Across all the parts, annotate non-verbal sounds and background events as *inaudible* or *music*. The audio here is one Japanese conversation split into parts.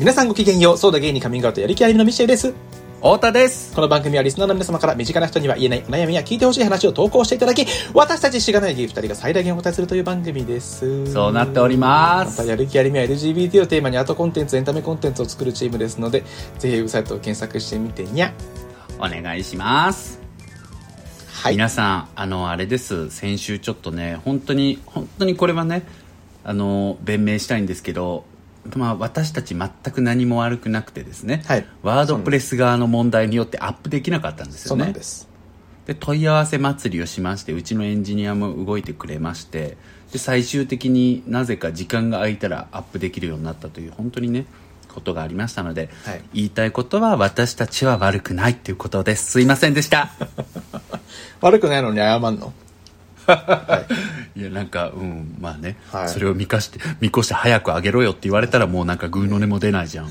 皆さんごきげんよう、そうだゲイにカミングアウトやる気ありみのミシェルです。太田です。この番組はリスナーの皆様から身近な人には言えないお悩みや聞いてほしい話を投稿していただき、私たちしがないゲイ二人が最大限お答えするという番組です。そうなっておりま。ますたやる気ありみは LGBT をテーマにアートコンテンツ、エンタメコンテンツを作るチームですので、ぜひウェブサイトを検索してみてにゃ。お願いします。はい。皆さん、あの、あれです。先週ちょっとね、本当に、本当にこれはね、あの、弁明したいんですけど、まあ、私たち全く何も悪くなくてですね、はい。ワードプレス側の問題によってアップできなかったんですよね。そうなんです。で問い合わせ祭りをしましてうちのエンジニアも動いてくれましてで最終的になぜか時間が空いたらアップできるようになったという本当にねことがありましたので、はい。言いたいことは私たちは悪くないということです。すいませんでした。*laughs* 悪くないのに謝んの？い。やなんかうんまあね、はい。それを見かして見越して早く上げろよって言われたらもうなんかグーの音も出ないじゃん。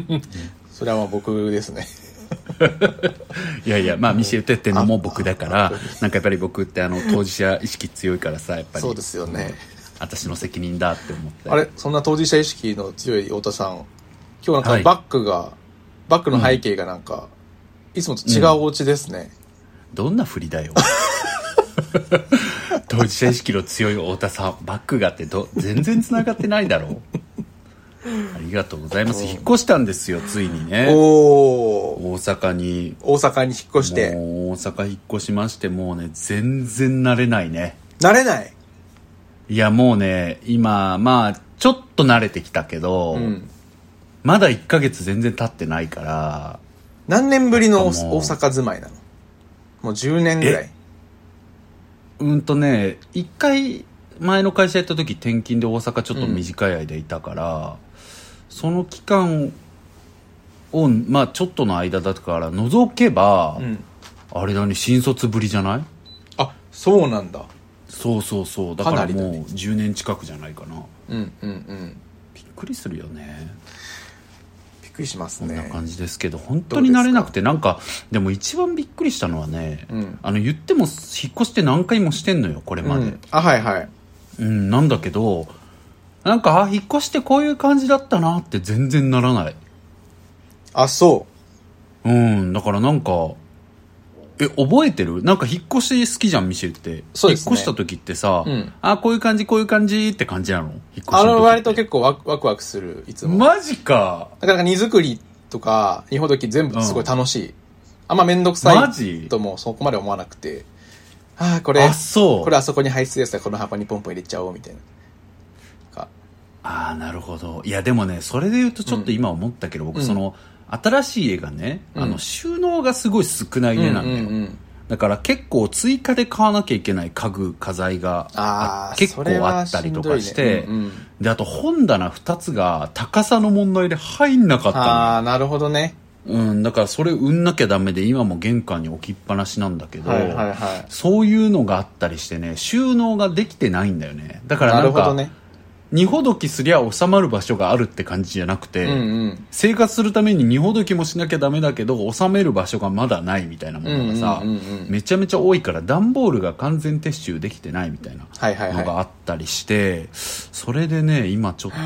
*laughs* それはまあ僕ですね。*laughs* いやいやまあ見せてってのも僕だからあなんかやっぱり僕ってあの当事者意識強いからさやっぱりそうですよね。私の責任だって思って。あれそんな当事者意識の強い太田さん、今日なんはい。かバックが、バックの背景がなんか、いつもと違うお家ですね。どんな振りだよ *laughs* *laughs* 当事者意識の強い太田さんバックがあってど全然つながってないだろう。*laughs* ありがとうございます。引っ越したんですよついにね。大阪に。大阪に引っ越して、もう大阪引っ越しましてもうね全然慣れないね。慣れない？いやもうね今まあちょっと慣れてきたけど、うん。まだ1ヶ月全然経ってないから何年ぶりの大阪住まいなの？もう10年ぐらい。うんとね一回前の会社やった時転勤で大阪ちょっと短い間いたから、その期間をまあちょっとの間だから除けば、うん。あれだね新卒ぶりじゃない？あ、そうなんだ。そうそうそうだかからもう10年近くじゃないかなうんうんうん。びっくりするよねびっくりしますこんなね。感じですけど本当に慣れなくてなんかでも一番びっくりしたのはね、うんあの言っても引っ越して何回もしてんのよこれまで、うん。あ、はいはい。うん、なんだけど、なんか、あ、引っ越してこういう感じだったなって全然ならない。あ、そうん、だからなんか、え、覚えてる？なんか引っ越し好きじゃん、ミシェルって。そうですね引っ越した時ってさ、うんあ、こういう感じ、こういう感じって感じなの？引っ越しう。あの。割と結構ワクワクワクする、いつも。マジか。なかなか荷造りとか、日本時全部すごい楽しい。あんまめんどくさマジ？いともそこまで思わなくて、ああ、これ、あ、そう。これあそこに排出やつはこの箱にポンポン入れちゃおうみたいな。かああ、なるほど。いや、でもね、それで言うとちょっと今思ったけど、僕、うんその、新しい家がね、あの、うん収納がすごい少ない家なんだよ。うんうんうんだから結構追加で買わなきゃいけない家具家財が結構あったりとかして、ねうんうんであと本棚2つが高さの問題で入んなかったああ、なるほどね。の、うん、だからそれ売んなきゃダメで今も玄関に置きっぱなしなんだけど、はいはいはい。そういうのがあったりしてね収納ができてないんだよねだからななんか、るほどね。二ほどきすりゃ収まる場所があるって感じじゃなくて、うんうん。生活するために二ほどきもしなきゃダメだけど収める場所がまだないみたいなものがさ、うんうんうんうん。めちゃめちゃ多いから段ボールが完全撤収できてないみたいなはいはいのがはあったりして、それでね今ちょっと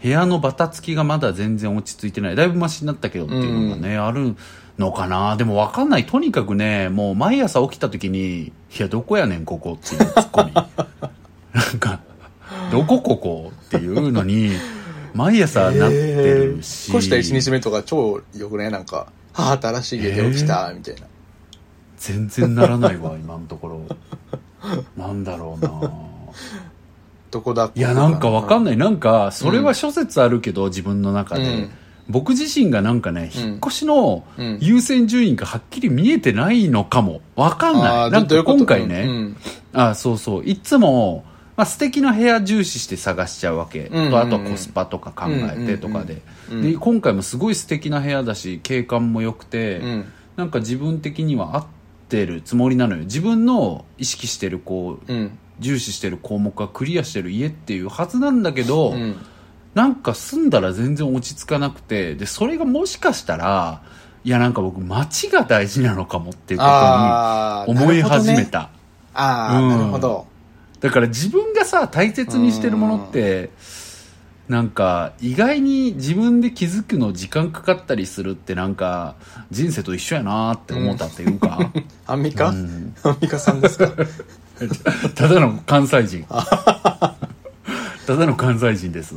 部屋のバタつきがまだ全然落ち着いてない。だいぶマシになったけどっていうのがね、あるのかな。でも分かんない。とにかくねもう毎朝起きた時に「いやどこやねんここ」っていうツッコミ。*laughs* なんか「どこここ?」っていうのに *laughs* 毎朝い。なってるし、引っ越した1日目とか超よくね、なんか、母新しい家で起きた、みたいな。全然ならないわ今のところ。*laughs* なんだろうな。どこだいやなんかわかんない。なんかそれは諸説あるけど、自分の中で、うん。僕自身がなんかねうん。引っ越しのうん。優先順位がはっきり見えてないのかも。わかんない。なんか今回ね、うん。あそうそう。いつも、まあ、素敵な部屋重視して探しちゃうわけ、うんうんうん。とあとはコスパとか考えてとかで,、うんうんうん。で今回もすごい素敵な部屋だし景観も良くて、うん。なんか自分的には合ってるつもりなのよ。自分の意識してるこううん。重視してる項目がクリアしてる家っていうはずなんだけど、うん。なんか住んだら全然落ち着かなくてでそれがもしかしたらいやなんか僕街が大事なのかもっていうことに思い始めた、ああ、うん。なるほど。だから自分がさ大切にしてるものってなんか意外に自分で気づくの時間かかったりするってなんか人生と一緒やなって思ったっていうか、*laughs* アンミカ、うん。アンミカさんですか？*laughs* ただの関西人。ただの関西人です、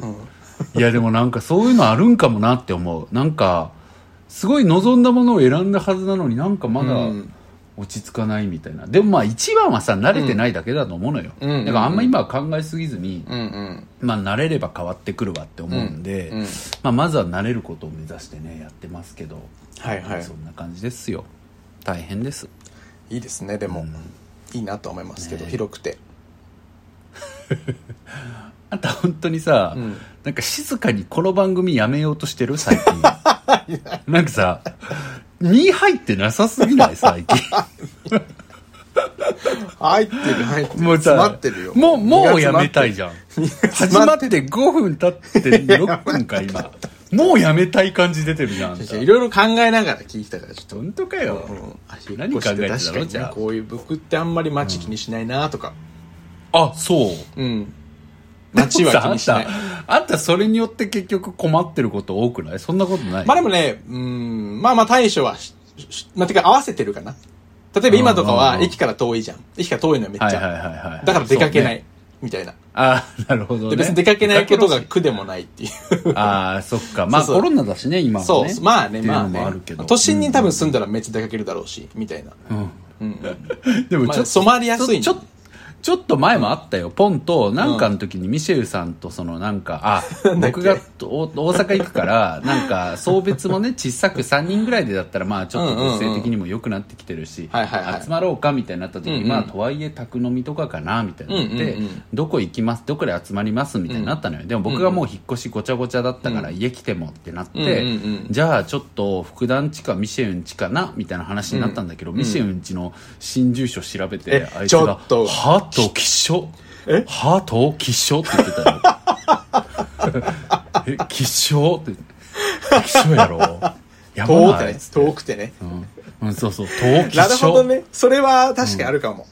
いやでもなんかそういうのあるんかもなって思う。なんかすごい望んだものを選んだはずなのになんかまだうん落ち着かないみたいな。でもまあ一番はさ慣れてないだけだと思うのよ、うんうんうん。だからあんま今は考えすぎずに、うんうん。まあ慣れれば変わってくるわって思うんで、うんうん。まあ、まずは慣れることを目指してねやってますけど、はいはい。そんな感じですよ。大変です。いいですね、でも。うん。いいなと思いますけど、ね。広くて。*laughs* あんた本当にさ、うん。なんか静かにこの番組やめようとしてる？最近。*laughs* なんかさ身入ってなさすぎない？最近 *laughs* 入ってる、入ってる。もう詰まさってるよ。もうもうやめたいじゃん。始まって5分経って6分か今もうやめたい感じ出てるじゃんいろいろ考えながら聞いたから、ちょっと。本当かよ、うん足何考えてたの？じゃあねこういう僕ってあんまり街気にしないなとか。あそううん。街は気にしない。あんたあんたそれによって結局困ってること多くない？そんなことないまあでもね、うん、まあまあ対処はまあてか合わせてるかな。例えば今とかは駅から遠いじゃん。駅から遠いのよめっちゃ。だから出かけない。ねみたいな。ああなるほどで、ね別に出かけないことが苦でもないっていう。ああそっか *laughs* まあコロナだしね今はねそう、まあね、まあねもあるけど。都心に多分住んだらめっちゃ出かけるだろうし、みたいな。うんうんうん。*laughs* でもちょっとまあ染まりやすいねちょちょちょっと前もあったよ、ポンと、なんかの時にミシェルさんとそのなんか、あ、*laughs* 僕がお大阪行くから、なんか、送別もね、*laughs* 小さく3人ぐらいでだったら、まあちょっと物性的にも良くなってきてるし、集まろうかみたいになった時に、まあとはいえ宅飲みとかかな、みたいなので、うんうんうんどこ行きます、どこで集まりますみたいになったのよ。でも僕がもう引っ越しごちゃごちゃだったから、家来てもってなって、じゃあちょっと福団地かミシェウン地かなみたいな話になったんだけど、ミシェウン地の新住所調べて、えあいつがちょっト吉祥え？ハート吉祥って言ってたよ *laughs* え吉祥って吉祥やろやばない遠くてね。遠くてね。うん、うん、そうそう東吉祥なるほどね。それは確かにあるかも。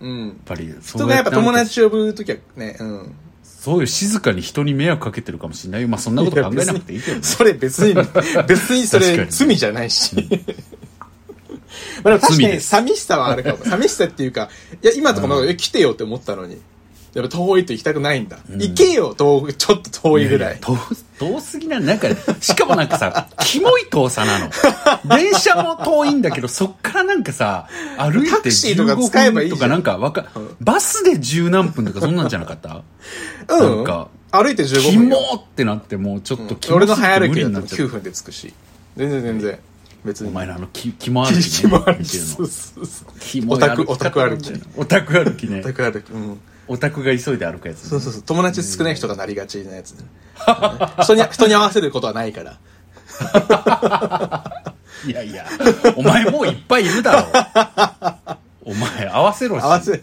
うん。やっぱり人がやっぱ友達呼ぶときはね、うん。そういう静かに人に迷惑かけてるかもしれないよまあそんなこと考えなくていいけどね *laughs* それ別に、別にそれ罪じゃないし。まあでも確かに寂しさはあるかも。*laughs* 寂しさっていうか、いや、今とかも、え来てよって思ったのに。やっぱ遠いと行きたくないんだ。行けよ、遠く、ちょっと遠いぐらい。遠遠すぎななんかしかもなんかさキモい遠さなの電車も遠いんだけどそっからなんかさ歩いタてクシーとか15使えばいいとかなんかわかバスで十何分とかそんなんじゃなかった？うん。なんか歩いて15キモ。ってなってもうちょっとキモ俺の早歩きだと無理になっちゃ9分で着くし。全然全然。別に。お前のあのキキモ歩きね気もあるし。見てるのそうそうそう。オタクオタク歩きオタク歩きねオタク歩き。うん。オタクが急いで歩くやつねそうそうそう。友達少ない人がなりがちなやつ。*laughs* 人に、人に合わせることはないから。*laughs* いやいやお前もういっぱいいるだろ *laughs* お前合わせろし合わせ、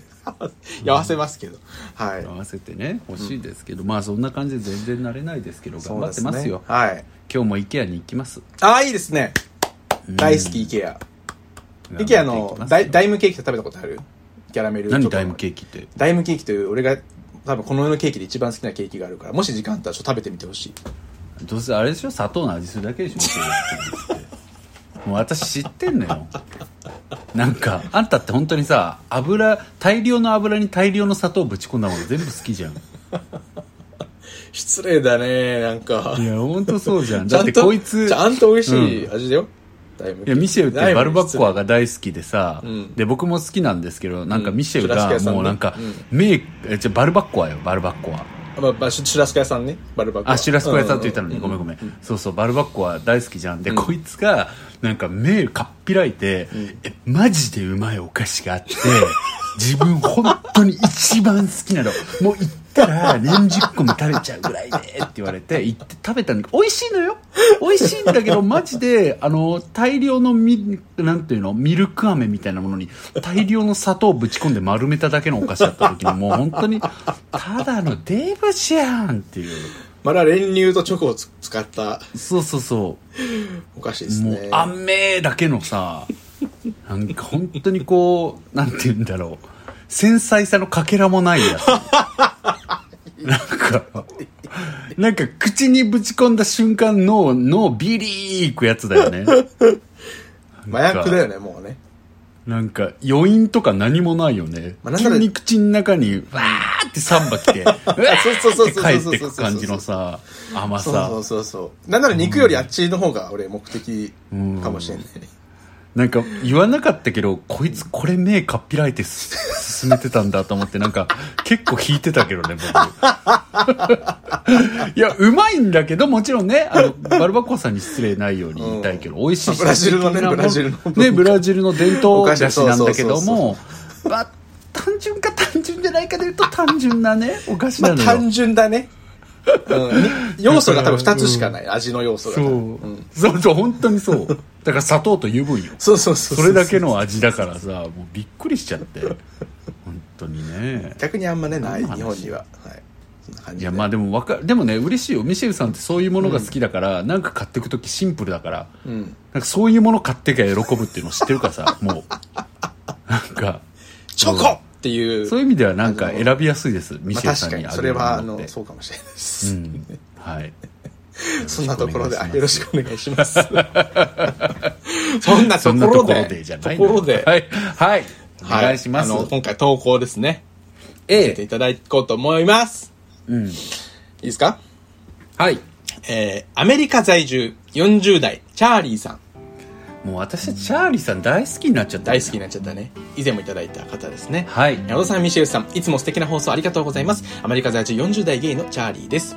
合わせますけど。はい。合わせてね欲しいですけど、まあそんな感じで全然慣れないですけど頑張ってますよはい。今日も IKEA に行きますああ、いいですね。大好き、イケア。イケアのダイダイムケーキって食べたことある？キャラメル何ダイムーケーキって？ダイムケーキという俺が多分この世のケーキで一番好きなケーキがあるから、もし時間あったらちょっと食べてみてほしい。どうせあれでしょ？砂糖の味するだけでしょ *laughs* もう私知ってんのよ。なんかあんたって本当にさ油大量の油に大量の砂糖ぶち込んだもの全部好きじゃん。*laughs* 失礼だね、なんか。いや本当そうじゃん。だってちゃんと、こいつちゃんと美味しい味だよ。ダイムケーキいやミシェルってバルバッコアが大好きでさ、うん。で僕も好きなんですけどなんかミシェルがもうなんか、うん。メイえじゃバルバッコアよバルバッコア。まあ、まあ、シュラスコ屋さんね。バルバッコア。あシュラスコ屋さんって言ったのに、うん。ごめんごめん、そうそうバルバッコは大好きじゃん。で、こいつがなんか目かっぴらいて、えマジでうまいお菓子があって自分本当に一番好きなの。もう行ったら年十個も食べちゃうぐらいでって言われて行って食べたんだけど美味しいのよ美味しいんだけどマジであの大量のミなんていうの？ミルク飴みたいなものに大量の砂糖をぶち込んで丸めただけのお菓子だった時にもう本当にただのデブじゃんっていうまだ練乳とチョコをつ使ったそうそうそお菓子ですう。もうね。、あんめーだけのさ、なんか本当にこう、なんて言うんだろう。繊細さのかけらもないやつ。なんか、なんか口にぶち込んだ瞬間脳、脳ビリーいくやつだよね。*laughs* 麻薬だよね、もうね。なんか余韻とか何もないよね。まあ急に口の中に、わーってサンバ来て、う *laughs* わそうそうそうーそうそうって帰ってく感じのさ、甘さそうそ。うそうそう。なんなら肉よりあっちの方が俺目的かもしれない。なんか言わなかったけど、こいつこれ目かっぴらいてす進めてたんだと思って、なんか結構引いてたけどね、僕。いや、うまいんだけど、もちろんね、あの、バルバコーさんに失礼ないように言いたいけど、美味しいしブラジルのねブラジルのね、ブラジルの伝統菓子なんだけども、まあ、単純か単純じゃないかで言うと単純なね、お菓子なのよ。まあ単純だね。うんに要素が多分2つしかない。味の要素が。そう、んそうそう、本当にそう。だから砂糖と油分よ。そうそうそう。それだけの味だからさ、もうびっくりしちゃって。本当にね。逆にあんまね、ない、日本には。はい。そんな感じで。いや、まあでもわか、でもね、嬉しいよ。ミシェルさんってそういうものが好きだから、なんか買っていくときシンプルだから、うん。なんかそういうもの買ってきゃ喜ぶっていうの知ってるからさ、もう。なんか、チョコっていう。そういう意味ではなんか選びやすいです。ミまあシェルさ確かに、んにあげるそれは、あの。そうかもしれないでうす。ん。はい。*laughs* そんなところで、あよろよしくお願いします。そんなとそんなところで、でじゃないところで、はい。はい。おは願いします。あの、今回投稿ですね。えさせていただこうと思います。うん。いいですか？はい。えー、アメリカ在住40代、チャーリーさん。もう私はチャーリーさん大好きになっちゃった。大好きになっちゃったね。以前もいただいた方ですね。はい。矢野さん、ミシェルさん、いつも素敵な放送ありがとうございます。アメリカ在住40代ゲイのチャーリーです。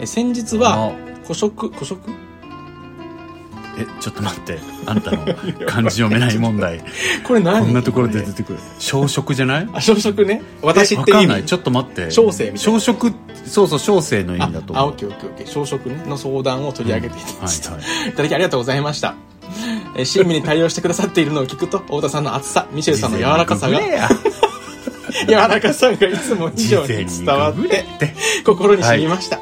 え先日は、古食、古食？え、ちょっと待って。あんたの *laughs* 漢字読めない問題。*laughs* これ何？こんなところで出てくる。小食じゃない？あ、小食ね。私って意味わかんない。ちょっと待って。小生みたいな小食、そうそう、小生の意あ味だとあ、思う。オッケーオッケーオッケー。小食ね、の相談を取り上げていただきました。はいはい *laughs* いただきありがとうございました。えー、親身に対応してくださっているのを聞くと、太田さんの熱さ、ミシェルさんの柔らかさが、*laughs* 柔らかさがいつも以上に伝わって心に染みました。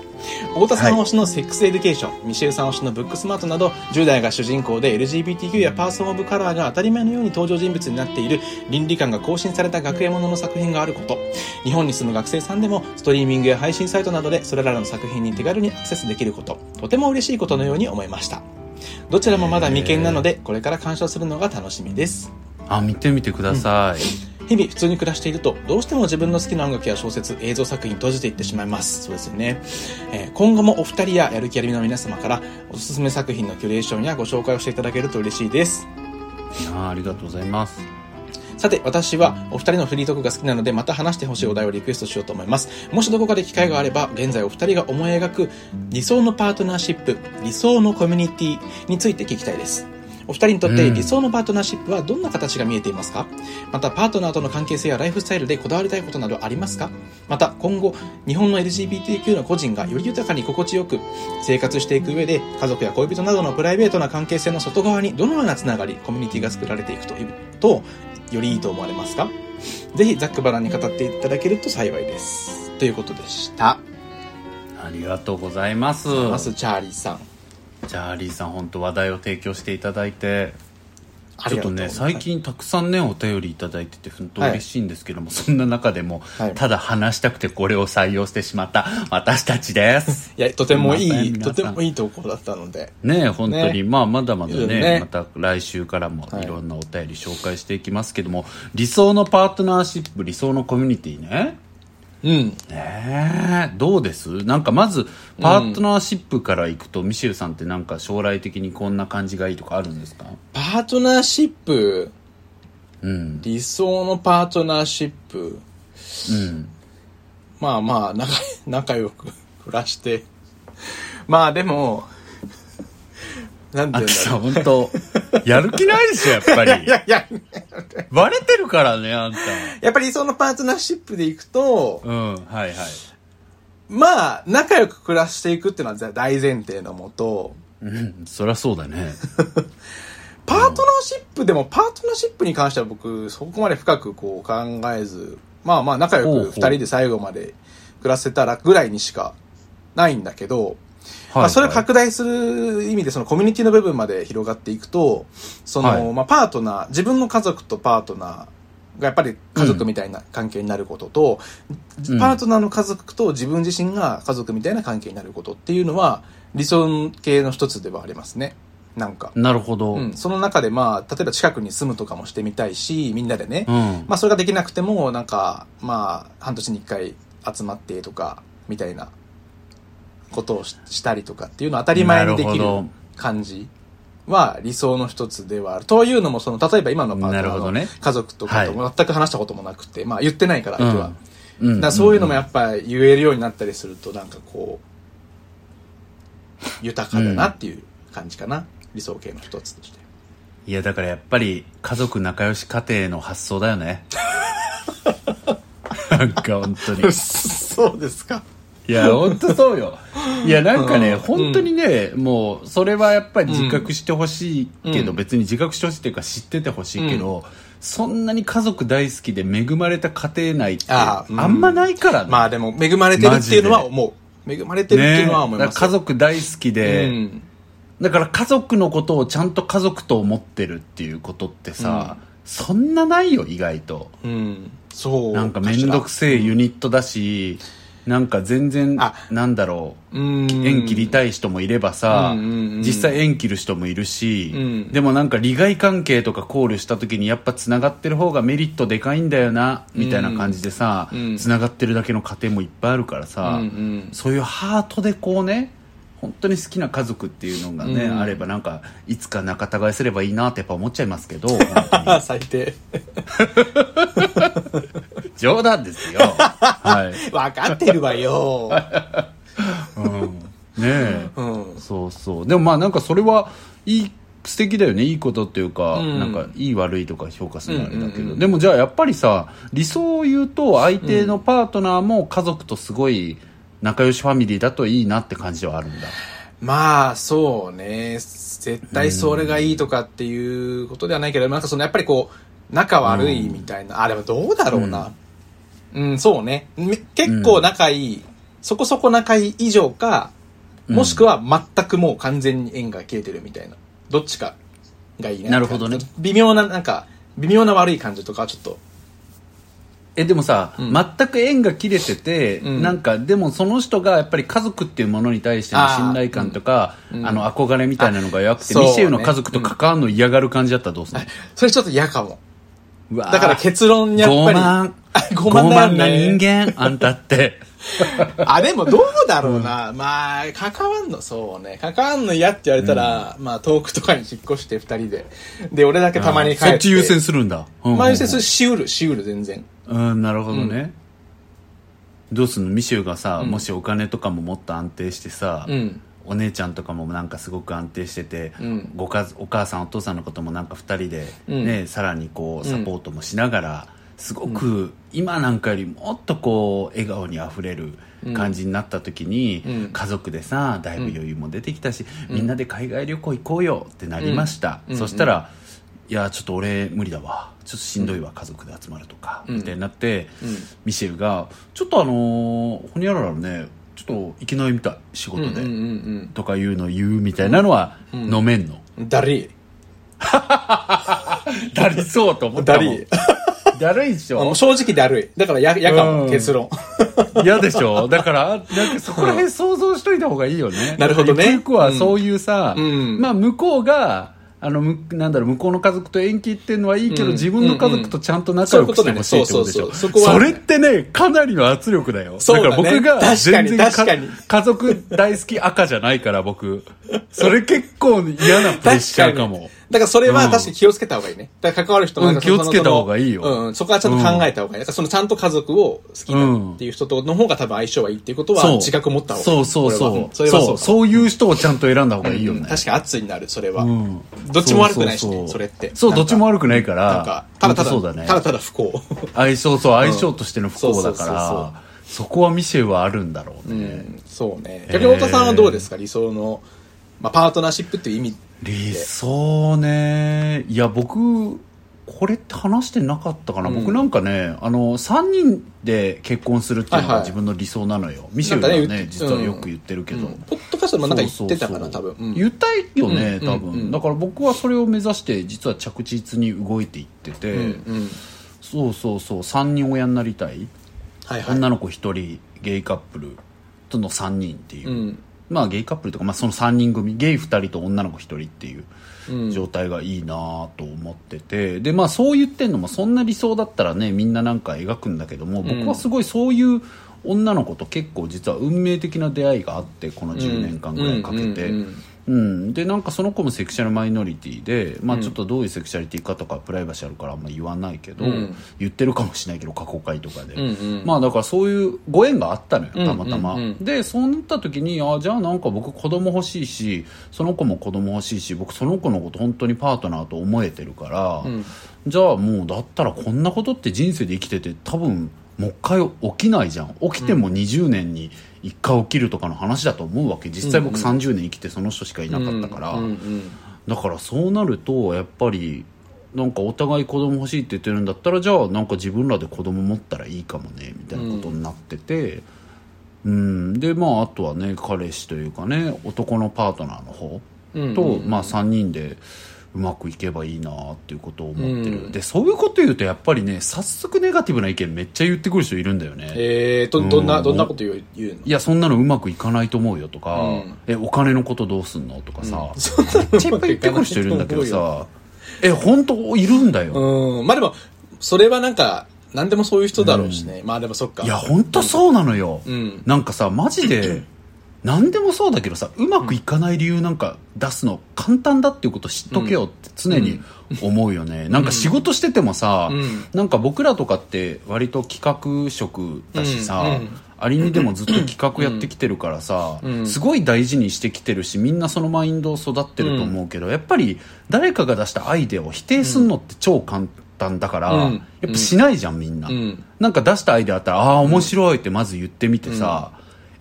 太田さん推しのセックスエデュケーション、ミシェルさん推しのブックスマートなど、10代が主人公で LGBTQ やパーソンオブカラーが当たり前のように登場人物になっている倫理観が更新された学園ものの作品があること。日本に住む学生さんでも、ストリーミングや配信サイトなどでそれらの作品に手軽にアクセスできること。とても嬉しいことのように思いました。どちらもまだ未見なので、これから鑑賞するのが楽しみです。あ、見てみてください。日々普通に暮らしているとどうしても自分の好きな音楽や小説映像作品に閉じていってしまいますそうですよね、えー今後もお二人ややる気ありみの皆様からおすすめ作品のキュレーションやご紹介をしていただけると嬉しいですあありがとうございます。さて、私はお二人のフリートークが好きなので、また話してほしいお題をリクエストしようと思います。もしどこかで機会があれば、現在お二人が思い描く理想のパートナーシップ、理想のコミュニティについて聞きたいです。お二人にとって理想のパートナーシップはどんな形が見えていますか？また、パートナーとの関係性やライフスタイルでこだわりたいことなどありますか？また、今後、日本の LGBTQ の個人がより豊かに心地よく生活していく上で、家族や恋人などのプライベートな関係性の外側にどのようなつながり、コミュニティが作られていくというと、よりいいと思われますか？ぜひざっくばらんに語っていただけると幸いです。ということでした。ありがとうございます。まずチャーリーさん。チャーリーさん、本当話題を提供していただいて、ちょっとね、最近たくさんね、お便りいただいてて、本当嬉しいんですけども、そんな中でも、はい。ただ話したくてこれを採用してしまった私たちです。*laughs* いや、とてもいい、とてもいい投稿だったので。ね本当に、ね。まあ、まだまだねね。また来週からもはい。いろんなお便り紹介していきますけども、理想のパートナーシップ、理想のコミュニティね。うん。ねえどうです？なんかまず、パートナーシップからいくと、ミシェルさんってなんか将来的にこんな感じがいいとかあるんですか？パートナーシップ、うん。理想のパートナーシップ、うん。まあまあ、仲、仲良く *laughs* 暮らして。まあでも、なんてあんたさ、言うんだろう。本当やる気ないでしょ、やっぱり *laughs* い。やいや、バレてるからね、あんた。やっぱり理想のパートナーシップでいくと、うん、はいはい。まあ、仲良く暮らしていくっていうのは大前提のもと、うん、そりゃそうだね。*laughs* パートナーシップでも、パートナーシップに関しては僕、そこまで深くこう考えず、まあまあ仲良く二人で最後まで暮らせたらぐらいにしかないんだけど、まあ、はい。それを拡大する意味でそのコミュニティの部分まで広がっていくと、その、はい。まあパートナー、自分の家族とパートナーがやっぱり家族みたいな関係になることと、うん。パートナーの家族と自分自身が家族みたいな関係になることっていうのは理想系の一つではありますね。なんか。なるほど。うん、その中でまあ、例えば近くに住むとかもしてみたいし、みんなでね、うん。まあそれができなくても、なんか、まあ、半年に一回集まってとか、みたいなことをししたりとかっていうのを当たり前にできる感じは理想の一つではある。というのも、その、例えば今のパートナーのなるほどね家族とかとは全く話したこともなくて、まあ言ってないから、相手は。うんだそういうのもやっぱ言えるようになったりすると、なんかこう、豊かだなっていう感じかな。理想系の一つとして。いや、だからやっぱり家族仲良し家庭の発想だよね。*laughs* なんか本当に。*laughs* そうですか。いや、本当そうよ。*laughs* いや、なんかね、うん本当にね、もう、それはやっぱり自覚してほしいけど、うん別に自覚してほしいっていうか知っててほしいけど、そんなに家族大好きで恵まれた家庭内って、あんんまないからね。まあでも、恵まれてるっていうのは思う。恵まれてるっていうのは思いますよ。ね家族大好きで、うんだから家族のことをちゃんと家族と思ってるっていうことってさ、そんなないよ、意外と。うん。そう。なんかめんどくせえユニットだし、なんか全然あ、なんだろう。うん。縁切りたい人もいればさ、実際縁切る人もいるし、うん。でもなんか利害関係とか考慮した時にやっぱつながってる方がメリットでかいんだよな、みたいな感じでさ、うん。つながってるだけの家庭もいっぱいあるからさ、うんうん。そういうハートでこうね本当に好きな家族っていうのがね、うん。あればなんかいつか仲違いすればいいなってやっぱ思っちゃいますけど *laughs* 最低。冗談ですよ。はい、分かってるわよ。うん、ねえ。うん。そうそう。でもまあなんかそれはいい素敵だよね。いいことっていうか、うん。なんかいい悪いとか評価するのはあれだけど、うんうんうん。でもじゃあやっぱりさ理想を言うと相手のパートナーも家族とすごい仲良しファミリーだといいなって感じはあるんだまあ、そうね。絶対それがいいとかっていうことではないけど、なんかそのやっぱりこう、仲悪いみたいな。あ、でもどうだろうな。うん、そうね。め結構仲いい、そこそこ仲いい以上か、もしくは全くもう完全に縁が消えてるみたいな。どっちかがいいね。なるほどね微妙な、なんか、微妙な悪い感じとかはちょっと。えでもさ、うん。全く縁が切れてて、うん。なんかでもその人がやっぱり家族っていうものに対しての信頼感とかあ,、うん。うん。の憧れみたいなのが弱くて、あそうね。ミシェルの家族と関わるの嫌がる感じだったらどうするの、それちょっと嫌かも。うわー。だから結論やっぱり。傲慢。傲慢だよね傲慢な人間あんたって。*laughs* あ、でもどうだろうな。まあ、関わんの、そうね。関わんの嫌って言われたら、まあ、遠くとかに引っ越して二人で。で、俺だけたまに帰って。そっち優先するんだ、うん。まあ、優先する。しうる、しうる、全然。うんなるほどね、どうすんの？ミシェルがさ、うん。もしお金とかももっと安定してさ、うん。お姉ちゃんとかもなんかすごく安定してて、うん。ごかお母さんお父さんのこともなんか2人で、うん。ねさらにこうサポートもしながら、すごく今なんかよりもっとこう笑顔にあふれる感じになった時に、うん。家族でさだいぶ余裕も出てきたし、みんなで海外旅行行こうよってなりました、うん。そしたら、いやちょっと俺無理だわ。ちょっとしんどいわ、家族で集まるとか、うんみたいになって、うん。ミシェルが「ちょっとあのーほにゃららねちょっと行けないみたい仕事で」とかいうのを言うみたいなのはうん。飲めんの、うん。*laughs* だりだりそうと思ー。ったもん。だりだるいでしょ？ー。正直だるい。だからや、やかも、うん。結論。*laughs* 嫌でしょ？だからなんかそこら辺想像しといた方がいいよね。なるほどね。ゆくはそういうさ、うん。まあ向こうがあのむなんだろう向こうの家族と縁切ってんのはいいけど、うん。自分の家族とちゃんと仲良くしてほしいってことでしょ？それってねかなりの圧力だよ。そうだね。から僕が全然家族大好き赤じゃないから僕。それ結構嫌なプレッシャーかもだからそれはうん。確かに気をつけた方がいいね。だから関わる人もうん気をつけた方がいいよ。うんうん、そこはちゃんと考えた方がいい。だからそのちゃんと家族を好きだっていう人との方が多分相性はいいっていうことは自覚持った方がいそい。うそうそう。それはそうそう。かそういう人をちゃんと選んだ方がいいよね、うん確かに圧になる、それは。うん。どっちも悪くないしねううう。それって。そうどっちも悪くないから。なんか、ただただ、本当そうだね。ただただ不幸。相性そう相性としての不幸だからそそこはミシェルはあるんだろうね、うん、そうね。逆に太田さんはどうですか？理想の、まあ、パートナーシップっていう意味。理想ね。いや僕これって話してなかったかな、うん。僕なんかねあの3人で結婚するっていうのはいはい。が自分の理想なのよ、ミシェルがねね実はよく言ってるけど、うん。ポッドキャストでもなんか言ってたかな、そうそうそう多分。うん。言ったいよね、うん多分、うん。うんだから僕はそれを目指して実は着実に動いていってて、うんうん。そうそうそう。3人親になりたい、はいはい。女の子1人ゲイカップルとの3人っていう、うんまあゲイカップルとか、まあ、その3人組ゲイ2人と女の子1人っていううん。状態がいいなと思っててでまあそう言ってんのもそんな理想だったらねみんななんか描くんだけども僕はすごいそういう女の子と結構実は運命的な出会いがあってこの10年間ぐらいかけて。うんうんうんうん、でなんかその子もセクシャルマイノリティで、まあ、ちょっとどういうセクシャリティかとかプライバシーあるからあんま言わないけど、うん。言ってるかもしれないけど過去回とかで、うんうん。まあだからそういうご縁があったのよたまたま、うんうんうんでそうなった時にあじゃあなんか僕子供欲しいしその子も子供欲しいし僕その子のこと本当にパートナーと思えてるから、ん。じゃあもうだったらこんなことって人生で生きてて多分もう一回起きないじゃん。起きても20年に1回起きるとかの話だと思うわけ。実際僕30年生きてその人しかいなかったから、うんうんだからそうなるとやっぱりなんかお互い子供欲しいって言ってるんだったらじゃあなんか自分らで子供持ったらいいかもねみたいなことになってて。うん。でまああとはね彼氏というかね男のパートナーの方うんと、まあ3人でうまくいけばいいなっていうことを思ってる、うん。でそういうこと言うとやっぱりね早速ネガティブな意見めっちゃ言ってくる人いるんだよね。えーとどんなうんどんなこと言う言うの？いやそんなのうまくいかないと思うよとか、うん。えお金のことどうすんのとかさ、そん。なのめっちゃいっぱい言ってくる人いるんだけどさ。え本当いるんだよ、うん。まあでもそれはなんか何でもそういう人だろうしね、まあでもそっか。いや本当そうなのよ、うん。なんかさマジで *laughs* 何でもそうだけどさうまくいかない理由なんか出すの簡単だっていうこと知っとけよって常に思うよね、なんか仕事しててもさ、うん。なんか僕らとかって割と企画職だしさ、うん。うん。アリにでもずっと企画やってきてるからさ、うん。すごい大事にしてきてるしみんなそのマインドを育ってると思うけど、やっぱり誰かが出したアイデアを否定するのって超簡単だから、うん。やっぱしないじゃんみんな、うん。なんか出したアイデアあったらああ面白いってまず言ってみてさ、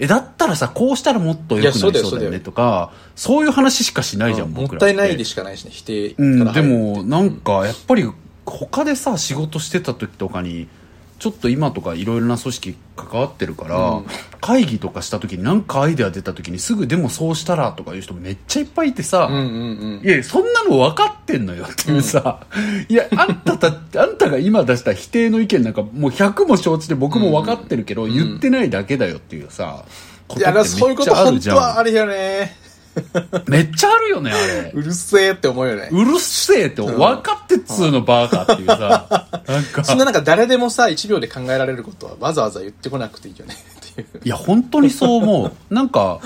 えだったらさこうしたらもっと良くなりそうだよねとかそういう話しかしないじゃん、も僕らったいないでしかないしね否定かうん、でもなんかやっぱり他でさ仕事してた時とかにちょっと今とかいろいろな組織関わってるから、うん。会議とかした時になんかアイデア出た時にすぐでもそうしたらとかいう人めっちゃいっぱいいてさ、うんうんうんいやそんなの分かってんのよっていうさ、いやあんたたあんたが今出した否定の意見なんかもう100も承知で僕も分かってるけど、言ってないだけだよっていうさ、こいやだからそういうこと本当はあるるよねめっちゃあるよねあれ。うるせえって思うよね。うるせえって分かってっつうのバーカっていうさ、なんか。そんななんか誰でもさ1秒で考えられることはわざわざ言ってこなくていいよねっていう。いや本当にそう思う。なんか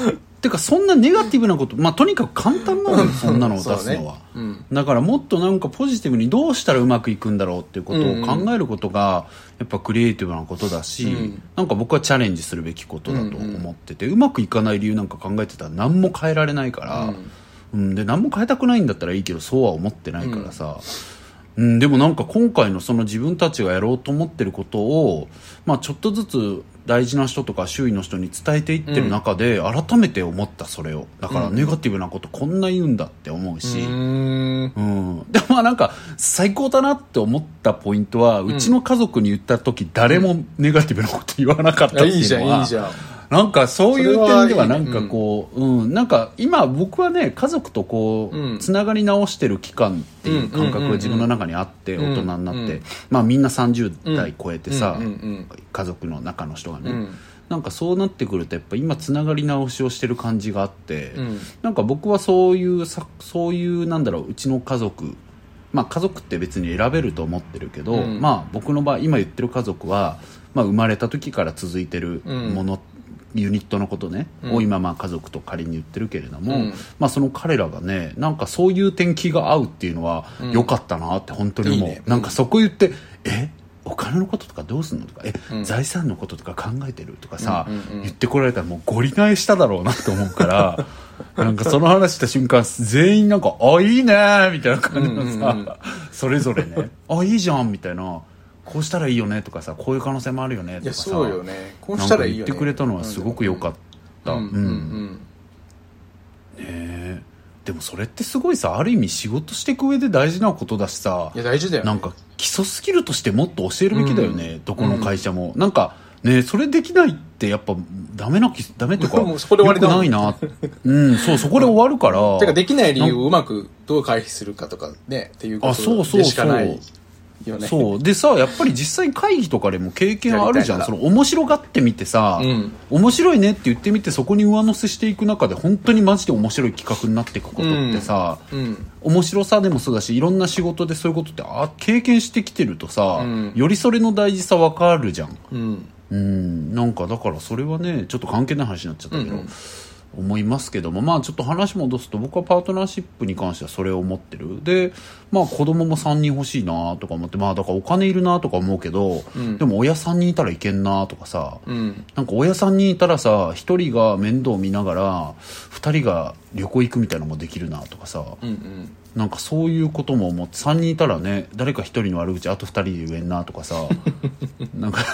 てかそんなネガティブなことまあとにかく簡単なのよそんなのを出すのは、ねうん。だからもっとなんかポジティブにどうしたらうまくいくんだろうっていうことを考えることがやっぱクリエイティブなことだし、うん。なんか僕はチャレンジするべきことだと思ってて、うまくいかない理由なんか考えてたら何も変えられないから、うん。で何も変えたくないんだったらいいけどそうは思ってないからさ、うん、でもなんか今回のその自分たちがやろうと思ってることを、まあ、ちょっとずつ大事な人とか周囲の人に伝えていってる中で改めて思ったそれを。だからネガティブなことこんな言うんだって思うし、うーん。うん、でもまあなんか最高だなって思ったポイントは、うちの家族に言った時誰もネガティブなこと言わなかったっていやいいじゃんいいじゃんなんかそういう点ではないんかこう、うん、なんか今僕はね家族とこうんうつながり直してる期間っていう感覚が自分の中にあって大人になって、まあみんな30代超えてさ、うんうん家族の中の人がね、うん。なんかそうなってくるとやっぱ今つながり直しをしてる感じがあって、うん。なんか僕はそういうさそういうなんだろううちの家族まあ家族って別に選べると思ってるけど、うん。まあ僕の場合今言ってる家族は、まあ、生まれた時から続いてるもの、ユニットのことね、うん。を今まあ家族と仮に言ってるけれども、うん。まあその彼らがねなんかそういう点気が合うっていうのはうん。良かったなって本当に思う、いいね。なんかそこ言ってえ？お金のこととかどうすんのとかえ、うん。財産のこととか考えてるとかさ、うんうんうん。言ってこられたらもうゴリナえしただろうなって思うから *laughs* なんかその話した瞬間全員なんか「あいいね」みたいな感じのさ、うんうんうん。それぞれね「あいいじゃん」みたいな「こうしたらいいよね」とかさ「こういう可能性もあるよね」とかさそうよね。こうしたいいよね。言ってくれたのはすごく良かった、うんうんうん。ねえ。でもそれってすごいさある意味仕事していく上で大事なことだしさ。いや大事だよね。なんか基礎スキルとしてもっと教えるべきだよね、どこの会社も、なんかねそれできないってやっぱダメなきダメっていうかもう *laughs* そこで終わりないな。うんそうそこで終わるから。*laughs* てかできない理由をうまくどう回避するかとかねっていうことあそうそうでしかないそうよね。そう。でさやっぱり実際会議とかでも経験あるじゃん。その面白がってみてさ、うん。面白いねって言ってみてそこに上乗せしていく中で本当にマジで面白い企画になっていくことってさ、うん。面白さでもそうだしいろんな仕事でそういうことってあ経験してきてるとさ、うん。よりそれの大事さ分かるじゃん。うん。うん。なんかだからそれはねちょっと関係ない話になっちゃったけど、うんうん思いますけどもまあちょっと話戻すと僕はパートナーシップに関してはそれを思ってる。でまあ子供も3人欲しいなとか思ってまあだからお金いるなとか思うけど、うん。でも親3人いたらいけんなとかさ、うん。なんか親3人いたらさ1人が面倒見ながら2人が旅行行くみたいなのもできるなとかさ、うんうん。なんかそういうことも思って3人いたらね誰か1人の悪口あと2人で言えんなとかさ *laughs* なんか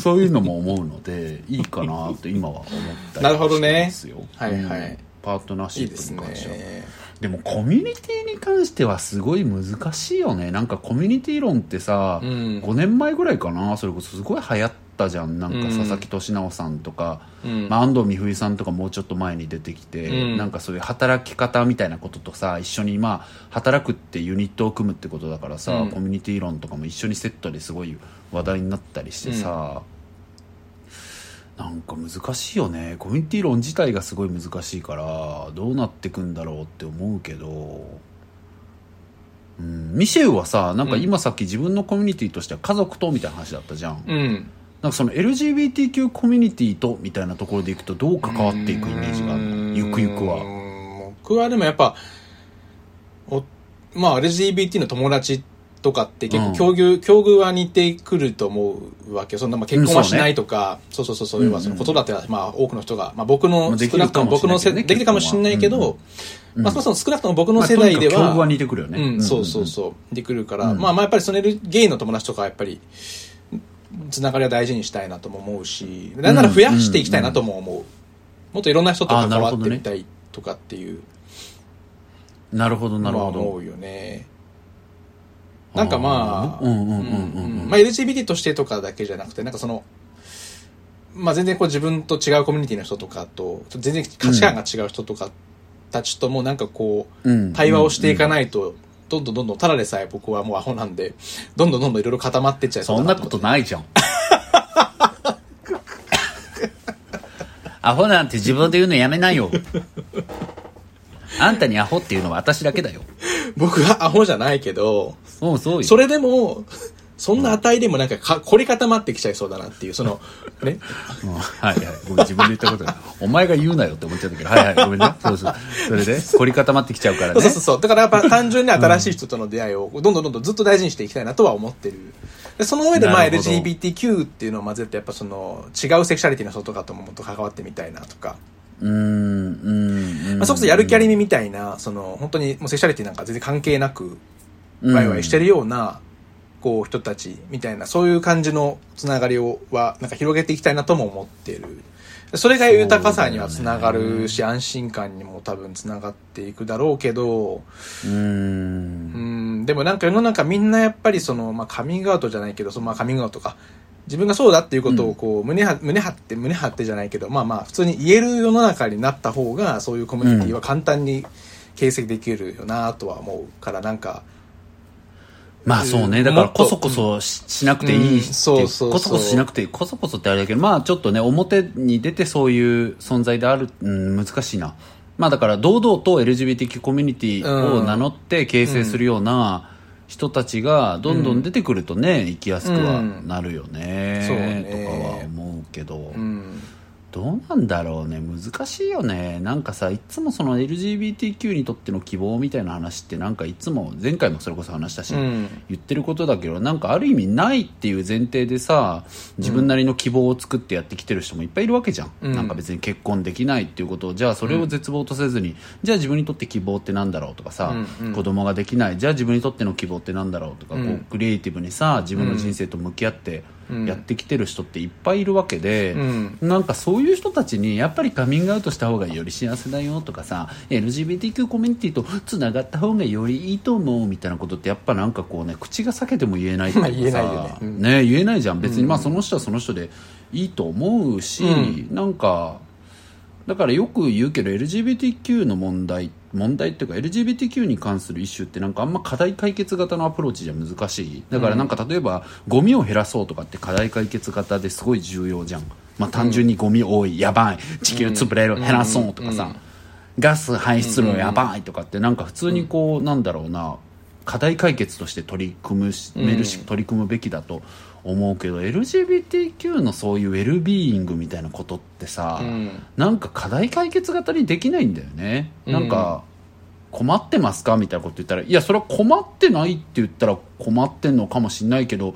そういうのも思うのでいいかなって今は思ったりなるほどね。はいはい。うんパートナーシップに関しては。でもコミュニティに関してはすごい難しいよね。なんかコミュニティ論ってさ、うん。5年前ぐらいかな。それこそすごい流行ったじゃん。なんかうん。佐々木俊直さんとか、うん。まあ、安藤美冬さんとかもうちょっと前に出てきて、うん。なんかそういう働き方みたいなこととさ一緒にまあ働くってユニットを組むってことだからさ、うん。コミュニティ論とかも一緒にセットですごい話題になったりしてさ、なんか難しいよね。コミュニティ論自体がすごい難しいからどうなってくんだろうって思うけど、うん、ミシェルはさなんか今さっき自分のコミュニティとしては家族とみたいな話だったじゃん、うんなんかその LGBTQ コミュニティとみたいなところでいくとどう関わっていくイメージがあるの？ゆくゆくは。は僕はでもやっぱおまあ LGBT の友達とかって結構境遇、境遇は似てくると思うわけよ。そんなまあ結婚はしないとか、そうそうそうそう。要はその子育てはまあ多くの人が、まあ、僕の少なくとも僕の世かもしれないけどねできるかもしれないけど、うんまあ、そもそも少なくとも僕のまあ世代では、とにかく境遇は似てくるよね。うん、そうそうそう。でくるから、うん。まあまあやっぱりそのゲイの友達とかはやっぱりつながりは大事にしたいなとも思うしなんなら増やしていきたいなとも思う、もっといろんな人と関わってみたいとかっていう。なるほどなるほどまあ思うよね。なんかまあ、うんうんうんうん。うん。まあ、LGBT としてとかだけじゃなくてなんかそのまあ全然こう自分と違うコミュニティの人とかと全然価値観が違う人とかたちともなんかこう、うん。対話をしていかないと、どんどんどんどんただでさえ僕はもうアホなんでどんどんどんどんいろいろ固まってっちゃいそうそんなことないじゃん。*laughs* アホなんて自分で言うのやめないよ。あんたにアホっていうのは私だけだよ。僕はアホじゃないけどそうそうよ。それでもそんな値でもなんかか凝り固まってきちゃいそうだなっていうその *laughs* ね。うんはいはい。ごめん自分で言ったことが。お前が言うなよって思っちゃったけどはいはいごめんね。そうそう。それで凝り固まってきちゃうからね。*laughs* そうそうそう。だからやっぱ単純に新しい人との出会いをどんどんどんどんずっと大事にしていきたいなとは思ってる。でその上でまあ LGBTQ っていうのを混ぜてやっぱその違うセクシャリティの人とかとももっと関わってみたいなとか。うーんうんうんまあ、それこそやる気ありみみたいな、その本当にもうセクシャリティなんか全然関係なく、ワイワイしてるような、こう人たちみたいな、そういう感じのつながりをは、なんか広げていきたいなとも思ってる。それが豊かさにはつながるし、安心感にも多分つながっていくだろうけど、うーん。うん、でもなんか世の中みんなやっぱりその、まあカミングアウトじゃないけど、そのまあカミングアウトか。自分がそうだっていうことをこう、胸は、胸張って、胸張ってじゃないけど、まあまあ普通に言える世の中になった方が、そういうコミュニティは簡単に形成できるよなとは思うから、なんか、まあそうね。だからこそこそししなくていいって、うんそうそうそうこそこそしなくていい。こそこそってあれだけど、まあちょっとね、表に出てそういう存在である、うん、難しいな。まあだから堂々と LGBTQ コミュニティを名乗って形成するような人たちがどんどん出てくるとね、生きやすくはなるよね。そうねとかは思うけど。うん。どうなんだろうね。難しいよね。なんかさいつもその LGBTQ にとっての希望みたいな話ってなんかいつも前回もそれこそ話したし、うん。言ってることだけどなんかある意味ないっていう前提でさ自分なりの希望を作ってやってきてる人もいっぱいいるわけじゃん、うん。なんか別に結婚できないっていうことをじゃあそれを絶望とせずに、じゃあ自分にとって希望ってなんだろうとかさ、うんうん。子供ができない。じゃあ自分にとっての希望ってなんだろうとか、うん。こうクリエイティブにさ自分の人生と向き合ってうんやってきてる人っていっぱいいるわけで、うん。なんかそういう人たちにやっぱりカミングアウトした方がより幸せだよとかさ LGBTQ コミュニティとつながった方がよりいいと思うみたいなことってやっぱなんかこうね口が裂けても言えないっていうかさないよね。うんね言えないじゃん。別に、うんまあその人はその人でいいと思うし、うん。なんかだからよく言うけど LGBTQ の問題っ問題っていうか LGBTQ に関するイシューってなんかあんま課題解決型のアプローチじゃ難しい。だからなんか例えばゴミを減らそうとかって課題解決型ですごい重要じゃん、まあ、単純にゴミ多い、やばい。地球潰れる、減らそうとかさ、ガス排出量やばいとかってなんか普通にこう、なんだろうな。課題解決として取り組むし、めるし取り組むべきだと思うけど LGBTQ のそういうウェルビーイングみたいなことってさ、うん。なんか課題解決型にできないんだよね、なんか困ってますかみたいなこと言ったらいやそれは困ってないって言ったら困ってんのかもしんないけど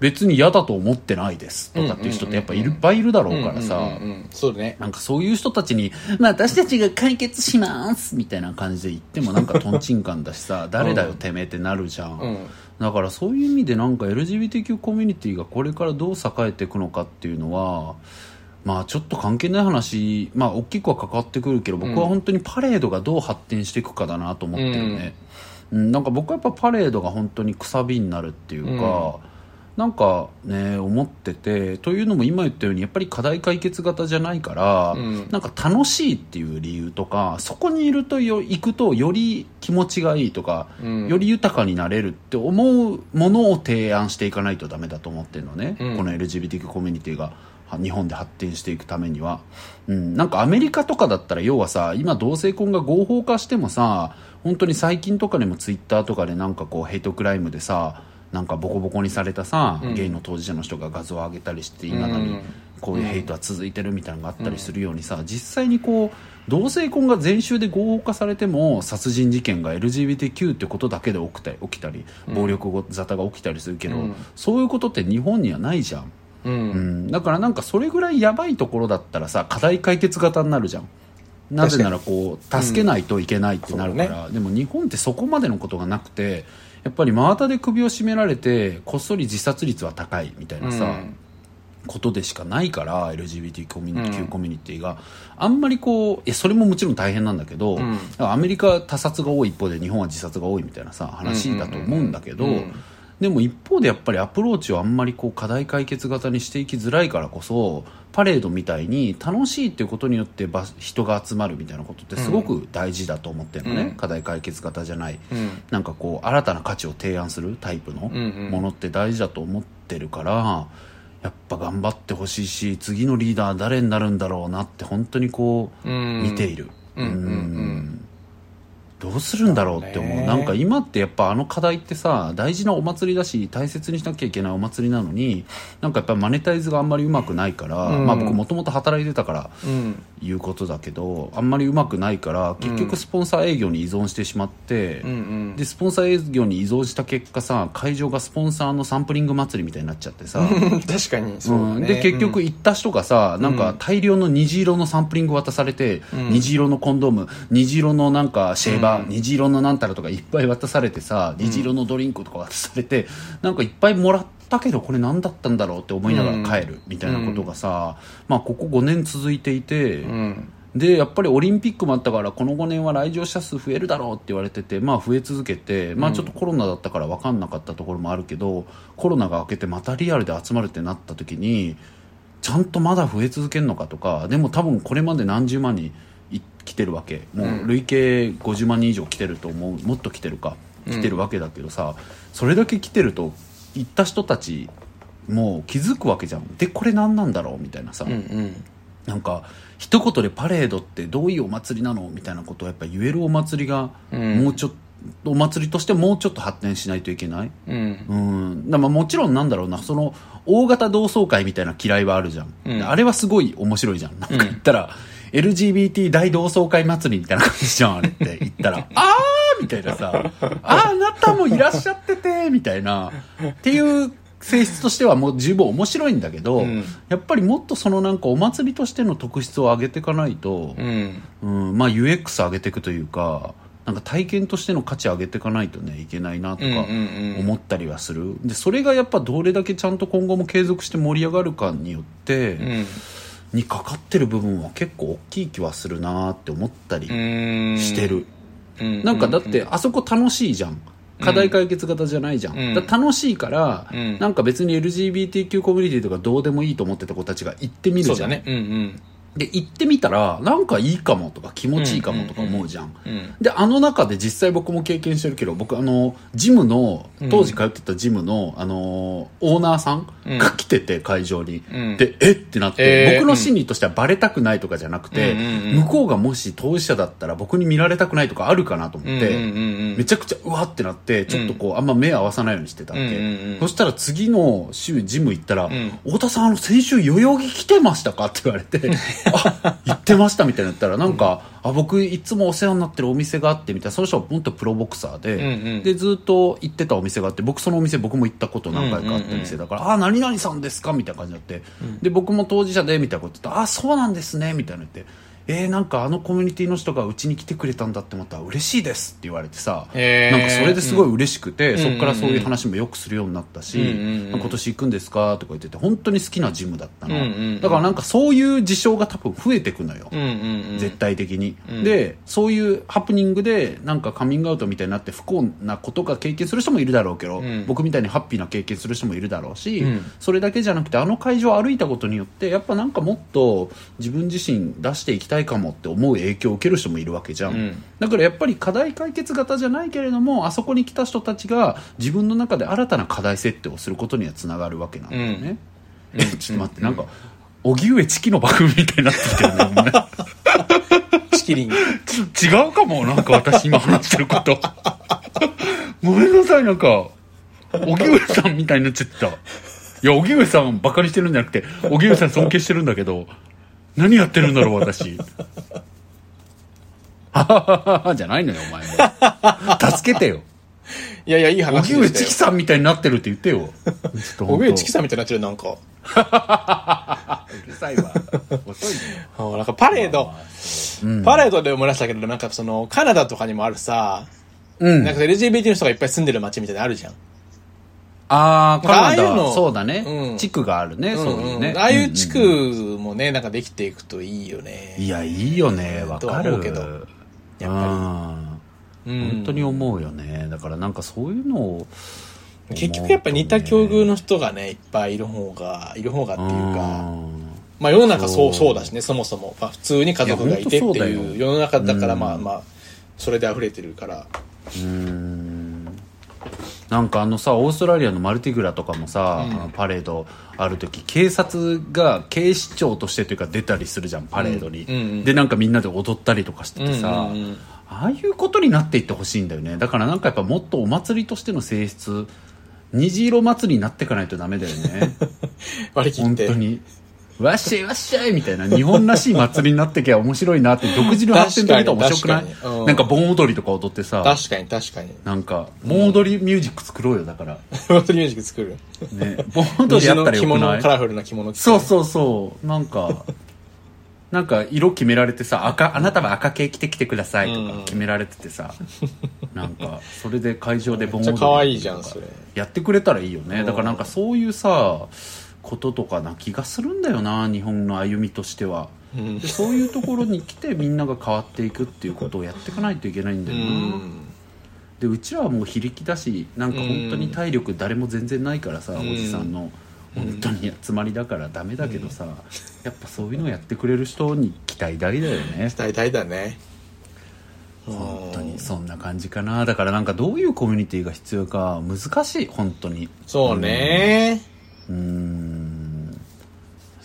別に嫌だと思ってないですとかっていう人ってやっぱいっぱいいるだろうからさ、うんうんうんうん。そうだね。なんかそういう人たちに、まあ私たちが解決しますみたいな感じで言ってもなんかトンチンカンだしさ、誰だよてめえってなるじゃん。うんだからそういう意味でなんか LGBTQ コミュニティがこれからどう栄えていくのかっていうのは、まあちょっと関係ない話、まあ大きくは関わってくるけど、僕は本当にパレードがどう発展していくかだなと思ってるね。うん、なんか僕はやっぱパレードが本当にくさびになるっていうか、なんかね思っててというのも今言ったようにやっぱり課題解決型じゃないから、ん。なんか楽しいっていう理由とかそこにいるとよ行くとより気持ちがいいとか、うん。より豊かになれるって思うものを提案していかないとダメだと思ってるのね、うん。この LGBTQ コミュニティがは日本で発展していくためには、うん、なんかアメリカとかだったら要はさ今同性婚が合法化してもさ本当に最近とかでもツイッターとかでなんかこうヘイトクライムでさなんかボコボコにされたさ、うん。ゲイの当事者の人が画像を上げたりして今のにうん。こういうヘイトは続いてるみたいなのがあったりするようにさ、実際にこう同性婚が全州で合法化されても殺人事件が LGBTQ ってことだけで起きたり起きたり暴力沙汰が起きたりするけど、うん。そういうことって日本にはないじゃん、うん。うん、だからなんかそれぐらいやばいところだったらさ課題解決型になるじゃん。なぜならこう助けないといけないってなるから、でも日本ってそこまでのことがなくてやっぱり真綿で首を絞められてこっそり自殺率は高いみたいなさ、うん。ことでしかないから LGBT コミュニティ、うんコミュニティが。あんまりこうえそれももちろん大変なんだけど、ん。だからアメリカは他殺が多い一方で日本は自殺が多いみたいなさ話だと思うんだけど、うんうん。うんでも一方でやっぱりアプローチをあんまりこう課題解決型にしていきづらいからこそパレードみたいに楽しいっていうことによって場人が集まるみたいなことってすごく大事だと思ってるのね、うん。課題解決型じゃない、うん。なんかこう新たな価値を提案するタイプのものって大事だと思ってるから、やっぱ頑張ってほしいし次のリーダー誰になるんだろうなって本当にこううん。見ている、うん。うん。うんどうするんだろうって思う、ね。なんか今ってやっぱあの課題ってさ大事なお祭りだし大切にしなきゃいけないお祭りなのになんかやっぱマネタイズがあんまりうまくないから、うん。まあ僕もともと働いてたからうん。いうことだけどあんまりうまくないから結局スポンサー営業に依存してしまって、うんうん。でスポンサー営業に依存した結果さ会場がスポンサーのサンプリング祭りみたいになっちゃってさ、*laughs* 確かにそうだね。うん。で結局行った人がさ、なんか大量の虹色のサンプリング渡されて、ん。虹色のコンドーム虹色のなんかシェーバー、うん虹色のなんたらとかいっぱい渡されてさ虹色のドリンクとか渡されて、なんかいっぱいもらったけどこれ何だったんだろうって思いながら帰るみたいなことがさ、まあここ5年続いていて、うん。でやっぱりオリンピックもあったからこの5年は来場者数増えるだろうって言われててまあ増え続けてまあちょっとコロナだったから分かんなかったところもあるけど、コロナが明けてまたリアルで集まるってなった時にちゃんとまだ増え続けるのかとかでも多分これまで何十万人い来てるわけ。もう累計50万人以上来てると思う。もっと来てるか。来てるわけだけどさ、それだけ来てると行った人たちもう気づくわけじゃん。でこれ何なんだろうみたいなさ、うんうん。なんか一言でパレードってどういうお祭りなの？みたいなことをやっぱ言えるお祭りがうん。もうちょっと、お祭りとしてもうちょっと発展しないといけない。うん。うん。だまあもちろんなんだろうな。その大型同窓会みたいな嫌いはあるじゃん、うん。あれはすごい面白いじゃん。なんか言ったら、LGBT 大同窓会祭りみたいな感じじゃんあれって言ったら。*laughs* あーみたいなさ。ああなたもいらっしゃっててみたいな。っていう性質としてはもう十分面白いんだけど、うん。やっぱりもっとそのなんかお祭りとしての特質を上げていかないと、うん。うんまあ UX 上げていくというかなんか体験としての価値上げていかないとねいけないなとか思ったりはする、でそれがやっぱどれだけちゃんと今後も継続して盛り上がるかによって、うんにかかってる部分は結構大きい気はするなって思ったりうん。してる、うんなんかだってあそこ楽しいじゃん。課題解決型じゃないじゃん、うん。楽しいから、うん。なんか別に LGBTQ コミュニティとかどうでもいいと思ってた子たちが行ってみるじゃん、そうだね。うんうん。で、行ってみたら、なんかいいかもとか気持ちいいかもとか思うじゃん。うんで、あの中で実際僕も経験してるけど、僕あの、ジムの、当時通ってたジムの、あの、オーナーさんが来てて、会場に。うん。で、え？ってなって、えー僕の心理としてはバレたくないとかじゃなくて、向こうがもし当事者だったら僕に見られたくないとかあるかなと思って、めちゃくちゃうわってなって、ちょっとこう、あんま目合わさないようにしてたんうんうん。そしたら次の週ジム行ったら、ん太田さん、あの、先週代々木来てましたか？って言われて、*laughs* あ、行ってましたみたいになったら、なんか、あ、僕いつもお世話になってるお店があってみたいな、その人は本当プロボクサーで、うんうん。で、ずっと行ってたお店があって、僕そのお店僕も行ったこと何回かあった店だから、あ、何々さんですかみたいな感じになって、で、僕も当事者で、みたいなこと言って、あ、そうなんですね、みたいなの言って、えー、なんかあのコミュニティの人がうちに来てくれたんだって思ったら嬉しいですって言われてさ、へー。なんかそれですごい嬉しくて、ん。そこからそういう話もよくするようになったし、うんうんうん。今年行くんですかとか言ってて、本当に好きなジムだったの。うんうんうん。だからなんかそういう事象が多分増えてくのよ。うんうんうん。絶対的に、ん。でそういうハプニングでなんかカミングアウトみたいになって不幸なことが経験する人もいるだろうけど、ん。僕みたいにハッピーな経験する人もいるだろうし、うん。それだけじゃなくてあの会場を歩いたことによってやっぱなんかもっと自分自身出していきたいかもって思う影響を受ける人もいるわけじゃん、うん。だからやっぱり課題解決型じゃないけれどもあそこに来た人たちが自分の中で新たな課題設定をすることにはつながるわけなんだよね、え *laughs* ちょっと待って、なんか荻上チキの番組みたいになってきてるねお前チキリン。*laughs* ち違うかもなんか私今話してること。*laughs* ごめんなさいなんか荻上さんみたいになっちゃった。いや荻上さんバカにしてるんじゃなくて荻上さん尊敬してるんだけど何やってるんだろう私。ははははじゃないのよお前も。助けてよ。いやいや、いい話荻上チキ。さんみたいになってるって言ってよ。荻上チキささんみたいになってる、なんか。んうるさいわ。遅いねあなんかパレード、パレードで思い出したけど、なんかその、カナダとかにもあるさ、うん。なんか LGBT の人がいっぱい住んでる街みたいなのあるじゃん。ああ、カナダ、のそうだねう。ん地区があるね、そういうね。んああいう地区もね、なんかできていくといいよね。いや、いいよね、わかる。けどやっぱうん本当に思うよね。だからなんかそういうのを。結局やっぱ似た境遇の人がね、いっぱいいる方が、いる方がっていうか、うんまあ世の中そう、そうだしね、そもそも。まあ普通に家族がいてっていう世の中だから、うんまあまあ、それで溢れてるから。うんなんかあのさオーストラリアのマルティグラとかもさ、うん。パレードある時警察が警視庁としてというか出たりするじゃんパレードに、うんうんうんでなんかみんなで踊ったりとかしててさ、うんうんうん。ああいうことになっていってほしいんだよね。だからなんかやっぱもっとお祭りとしての性質虹色祭りになっていかないとダメだよね。*laughs* 割り切って。本当にわっしゃいわっしゃいみたいな日本らしい祭りになってきゃ面白いなって独自の発展と見たら面白くない？うん。なんか盆踊りとか踊ってさ。確かに確かに。なんか盆踊りミュージック作ろうよだから。本当にミュージック作る。ね。盆踊りやったらよく着物、ないカラフルな着物着て。そうそうそう。なんか *laughs* なんか色決められてさ赤あなたは赤系着てきてくださいとか決められててさ、なんかそれで会場で盆踊りめっちゃ可愛いじゃんそれ。やってくれたらいいよね、うんだからなんかそういうさこととかな気がするんだよな日本の歩みとしては、うん。でそういうところに来てみんなが変わっていくっていうことをやっていかないといけないんだうよな、ん。でうちらはもう非力だしなんか本当に体力誰も全然ないからさ、おじさんの本当に集まりだからダメだけどさ、やっぱそういうのをやってくれる人に期待大だよね。大体だね。本当にそんな感じかな。だからなんかどういうコミュニティが必要か難しい本当に。そうね。うーん。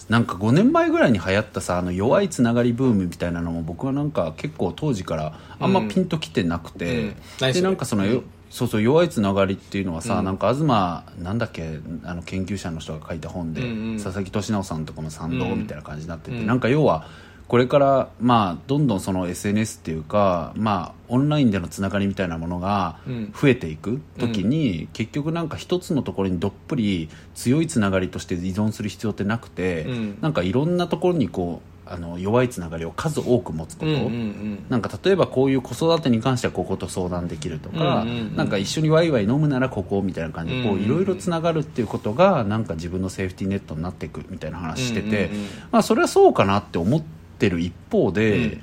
なんか5年前ぐらいに流行ったさあの弱いつながりブームみたいなのも僕はなんか結構当時からあんまピンときてなくて、うん。うんでなんかその、よそうそう弱いつながりっていうのはさ、うん。なんか東なんだっけあの研究者の人が書いた本で、うんうん。佐々木俊直さんとかも賛同みたいな感じになってて、うん。なんか要はこれからまあどんどんその SNS っていうかまあオンラインでのつながりみたいなものがうん。増えていく時に、結局なんか一つのところにどっぷり強いつながりとして依存する必要ってなくて、うん。なんかいろんなところにこうあの弱いつながりを数多く持つこと、うんうんうん。なんか例えばこういう子育てに関してはここと相談できるとか、うんうんうん。なんか一緒にワイワイ飲むならここみたいな感じでいろいろつながるっていうことがなんか自分のセーフティーネットになっていくみたいな話してて、うんうんうん。まあそれはそうかなって思ってる一方で、うん。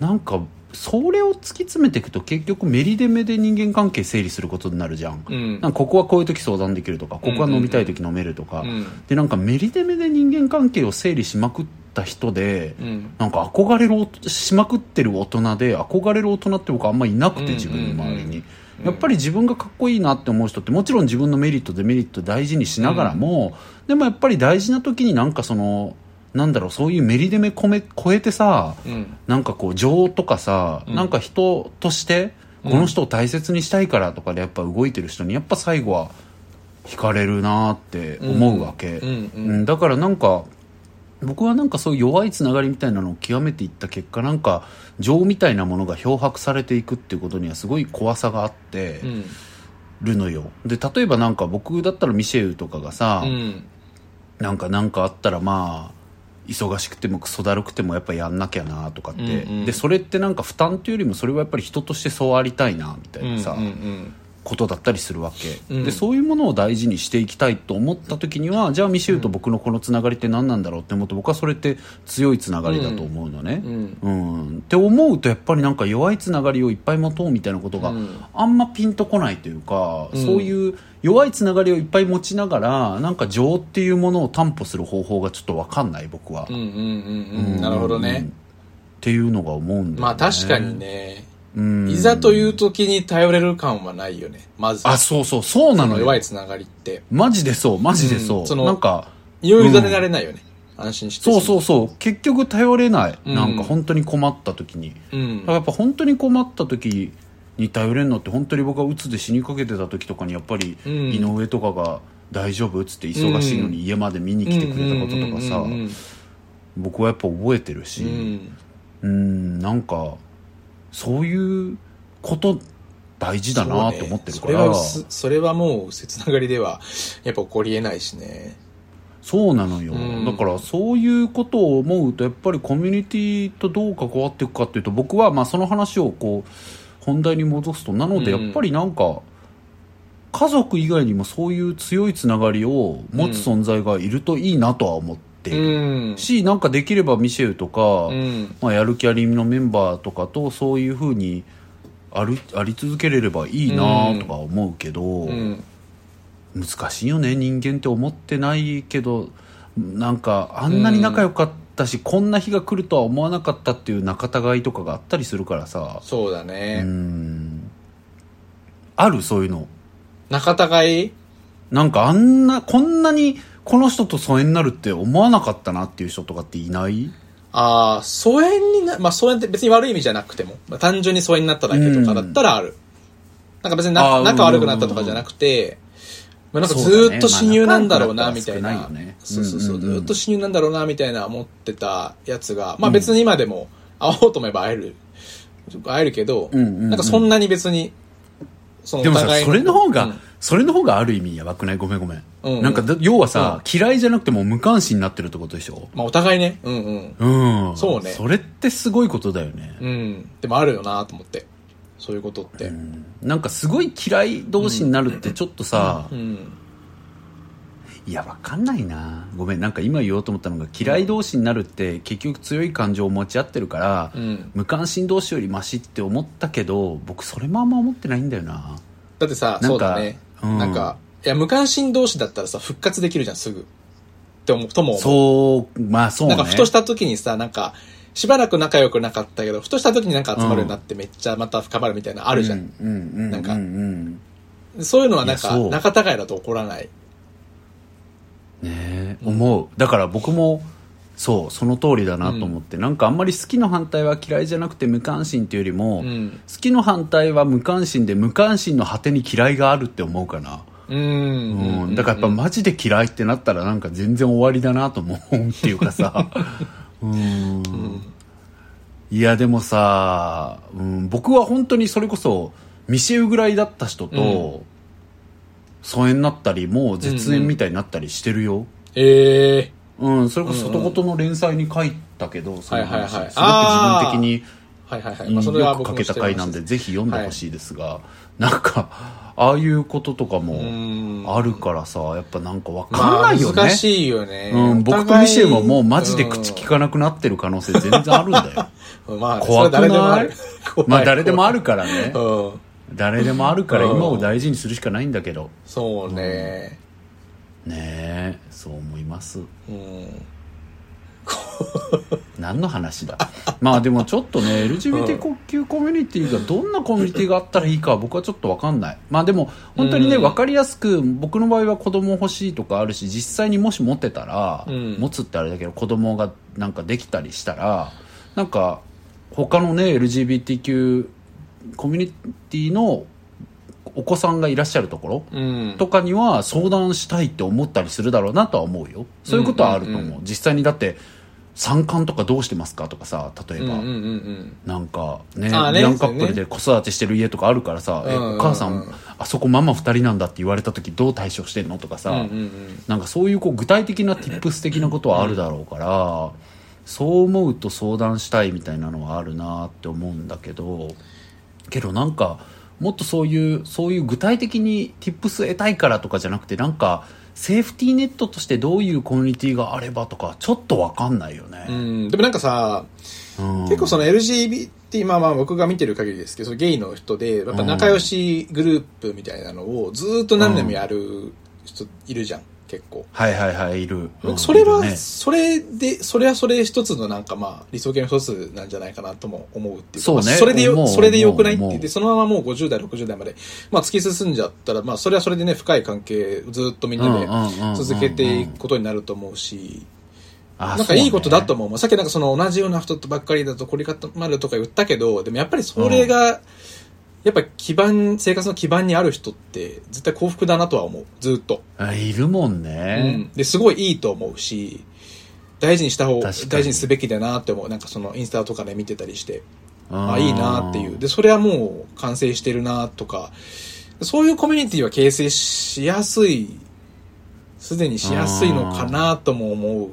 なんかそれを突き詰めていくと結局メリデメで人間関係整理することになるじゃん。うん。なんかここはこういう時相談できるとかここは飲みたい時飲めるとか、うん。でなんかメリデメで人間関係を整理しまくっった人で、うん。なんか憧れるしまくってる大人で憧れる大人って僕あんまいなくうんて自分の周りに、うん。やっぱり自分がかっこいいなって思う人ってもちろん自分のメリットデメリット大事にしながらも、でもやっぱり大事な時になんかそのなんだろうそういうメリデメ込め超えてさうん。なんかこう情とかさ、うん。なんか人としてこの人を大切にしたいからとかでやっぱ動いてる人にやっぱ最後は惹かれるなって思うわけ、うんだからなんか僕はなんかそういう弱いつながりみたいなのを極めていった結果なんか情みたいなものが漂白されていくっていうことにはすごい怖さがあってうん。るのよ。で例えばなんか僕だったらミシェウとかがさ、うん。なんかなんかあったらまあ忙しくてもクソだるくてもやっぱやんなきゃなとかって、うんうん。でそれってなんか負担というよりもそれはやっぱり人としてそうありたいなみたいなさ、うんうんことだったりするわけ、うん。でそういうものを大事にしていきたいと思った時にはじゃあミシェルと僕のこのつながりって何なんだろうって思うと僕はそれって強いつながりだと思うのね、うん。うん。って思うとやっぱりなんか弱いつながりをいっぱい持とうみたいなことがうん。あんまピンとこないというか、うん。そういう弱いつながりをいっぱい持ちながらなんか情っていうものを担保する方法がちょっと分かんない僕は、なるほどうん。ねっていうのが思うんだよね。まあ確かにね。うんいざという時に頼れる感はないよね。まず。あそうそうそうなそのよ。の弱いつながりって。マジでそうマジでそう、うん。そのなんか身を委ねられないよね。安心して。そうそうそう。結局頼れない、うん。なんか本当に困った時に。うん。だからやっぱ本当に困った時に頼れるのって本当に僕が鬱で死にかけてた時とかにやっぱりうん。井上とかが「大丈夫?」っつって忙しいのに家まで見に来てくれたこととかさうんうん僕はやっぱ覚えてるし。うんうん。うんなんかそういうこと大事だなって思ってるから。それそれはもうつながりではやっぱ起こりえないしね。そうなのよ、うん。だからそういうことを思うとやっぱりコミュニティとどう関わっていくかっていうと僕はまあその話をこう本題に戻すとなのでうん。やっぱりなんか家族以外にもそういう強いつながりを持つ存在がいるといいなとは思っている、うん。しなんかできればミシェルとか、うん。まあ、やる気ありみのメンバーとかとそういうふうにあるあり続けれればいいなとか思うけど、うん。難しいよね人間って思ってないけどなんかあんなに仲良かったし、こんな日が来るとは思わなかったっていう仲違いとかがあったりするからさ。そうだうねん。あるそういうの。仲違い？なんかあんなこんなにこの人と疎遠になるって思わなかったなっていう人とかっていない？ああ疎遠になまあ疎遠って別に悪い意味じゃなくても、まあ、単純に疎遠になっただけとかだったらある、なんか別に仲悪くなったとかじゃなくて、まあ、なんかずっと親友なんだろうまあなみたいな,、そうそうそう、うんうんうん。ずーっと親友なんだろうなみたいな思ってたやつがまあ別に今でも会おうと思えば会える。会えるけど、うんうんうん。なんかそんなに別にそのでもさお互いそれの方が、うんそれの方がある意味やばくない？ごめんごめん、うんうん。なんかだ要はさ、嫌いじゃなくても無関心になってるってことでしょ？まあお互いね。うんうん。うん。そうね。それってすごいことだよね、うん。でもあるよなと思って。そういうことって。なんかすごい嫌い同士になるってちょっとさ、うん。いやわかんないな。ごめん。なんか今言おうと思ったのが嫌い同士になるって結局強い感情を持ち合ってるから、うん。無関心同士よりマシって思ったけど僕それもあんま思ってないんだよな。だってさ、なんかそうだね。うんなんか、いや、無関心同士だったらさ、復活できるじゃん、すぐ。って思う、とも思う。そうまあそうねなんか、ふとした時にさ、なんか、しばらく仲良くなかったけど、ふとした時になんか集まるようになってめっちゃまた深まるみたいな、あるじゃん。うんうんうんなんかうんうんそういうのはなんか、仲違いだと起こらない。ねえ思うだから僕もそうその通りだなと思って、なんかあんまり好きの反対は嫌いじゃなくて無関心っていうよりも、うん。好きの反対は無関心で無関心の果てに嫌いがあるって思うかな。うん。うん、だからやっぱマジで嫌いってなったらなんか全然終わりだなと思うっていうかさ。*laughs* うん。いやでもさ、うん、僕は本当にそれこそミシェウぐらいだった人と疎遠になったりもう絶縁みたいになったりしてるよ、ええうんそれこそ外言の連載に書いたけど、その話。はいはいはい。すごく自分的にはいはいはい。まあ、それは僕もよく書けた回なんでぜひ読んでほしいですが、*laughs* なんかああいうこととかもん。あるからさやっぱなんかわかんまあ、ないよね、難しいよね。うん、僕とミシェルももうマジで口聞かなくなってる可能性全然あるんだよ。う *laughs* んまあ、怖くない？それ誰でもある。*laughs* 怖いまあ誰でもあるからね。うん。誰でもあるからうん。今を大事にするしかないんだけど。そうね。ねえそう思います。うん。怖何の話だ？まあでもちょっとね LGBTQ コミュニティがどんなコミュニティがあったらいいかは僕はちょっと分かんない。まあでも本当にねうん。分かりやすく僕の場合は子供欲しいとかあるし実際にもし持ってたら、うん。持つってあれだけど子供がなんかできたりしたらなんか他のね LGBTQ コミュニティのお子さんがいらっしゃるところうん。とかには相談したいって思ったりするだろうなとは思うよ。そういうことはあると思う,、うんうんう実際にだって参観とかどうしてますか？とかさ例えば、うんうんうんうん。なんかねあーねビアンカップルで子育てしてる家とかあるからさ「えうんうんうん。お母さんあそこママ2人なんだ」って言われた時どう対処してんの？とかさ、うんうんうん。なんかそういうこう具体的な tips 的なことはあるだろうから、そう思うと相談したいみたいなのはあるなって思うんだけどけどなんかもっとそういうそういう具体的に tips 得たいからとかじゃなくてなんかセーフティーネットとしてどういうコミュニティがあればとかちょっとわかんないようね、ん。でもなんかさ、うん。結構その LGBT、まあまあ僕が見てる限りですけど、そのゲイの人で、やっぱ仲良しグループみたいなのをずーっと何年もやる人いるじゃん、結構。はいはいはいいる、うん僕それは、ね。それで、それはそれ一つのなんかまあ理想形の一つなんじゃないかなとも思うっていうか、そうね。まあそれでよ、それでよくないって言って、そのままもう50代、60代まで、まあ突き進んじゃったら、まあそれはそれでね、深い関係ずっとみんなでうんうんうんうん続けていくことになると思うし、あなんかいいことだと思思う。さっきなんかその同じような人とばっかりだと凝り固まるとか言ったけど、でもやっぱりそれが、やっぱ基盤、生活の基盤にある人って絶対幸福だなとは思う。ずっと。いるもんうねん。、ですごいいいと思うし、大事にした方、大事にすべきだなって思う。なんかそのインスタとかで見てたりして、うんあ、いいなっていう。で、それはもう完成してるなとか、そういうコミュニティは形成しやすい、すでにしやすいのかなとも思う。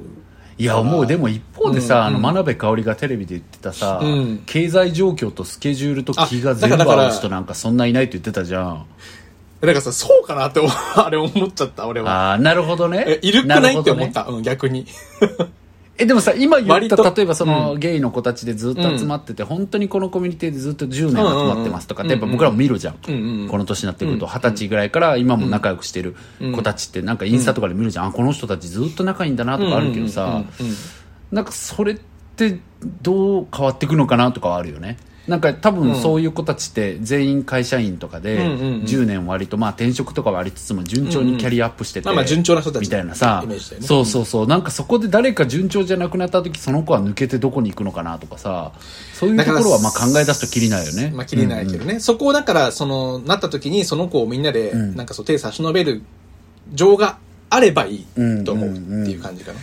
いや思うでも一方でさ、うん。あの真鍋かおりがテレビで言ってたさ、うん。経済状況とスケジュールと気が全部合う人なんかそんないないって言ってたじゃん。だからさ、そうかなってあれ思っちゃった、俺は。ああなるほどね。え、いるくないって思っるほどね。た。うん、逆に。えでもさ今言った例えばその、うん。ゲイの子たちでずっと集まってて、本当にこのコミュニティでずっと10年集まってますとかってやっぱ僕らも見るじゃん、うんうんこの年になってくると二十歳ぐらいから今も仲良くしてる子たちってなんかインスタとかで見るじゃん、あこの人たちずっと仲いいんだなとかあるけどさ、うんうんうんうん。なんかそれってどう変わっていくのかなとかはあるよねなんか多分そういう子たちって全員会社員とかでうんうんうん10年割とまあ転職とかはありつつも順調にキャリアアップしてて。まあまあ順調な人たちみたいなさ。そうそうそう。なんかそこで誰か順調じゃなくなった時その子は抜けてどこに行くのかなとかさ。そういうところはまあ考え出すときりないよね。まあ、切りないけどね。そこをだから、その、なった時に、その子をみんなで、ん。なんかそう、手差し伸べる情があればいいうんと思うっていう感じかな。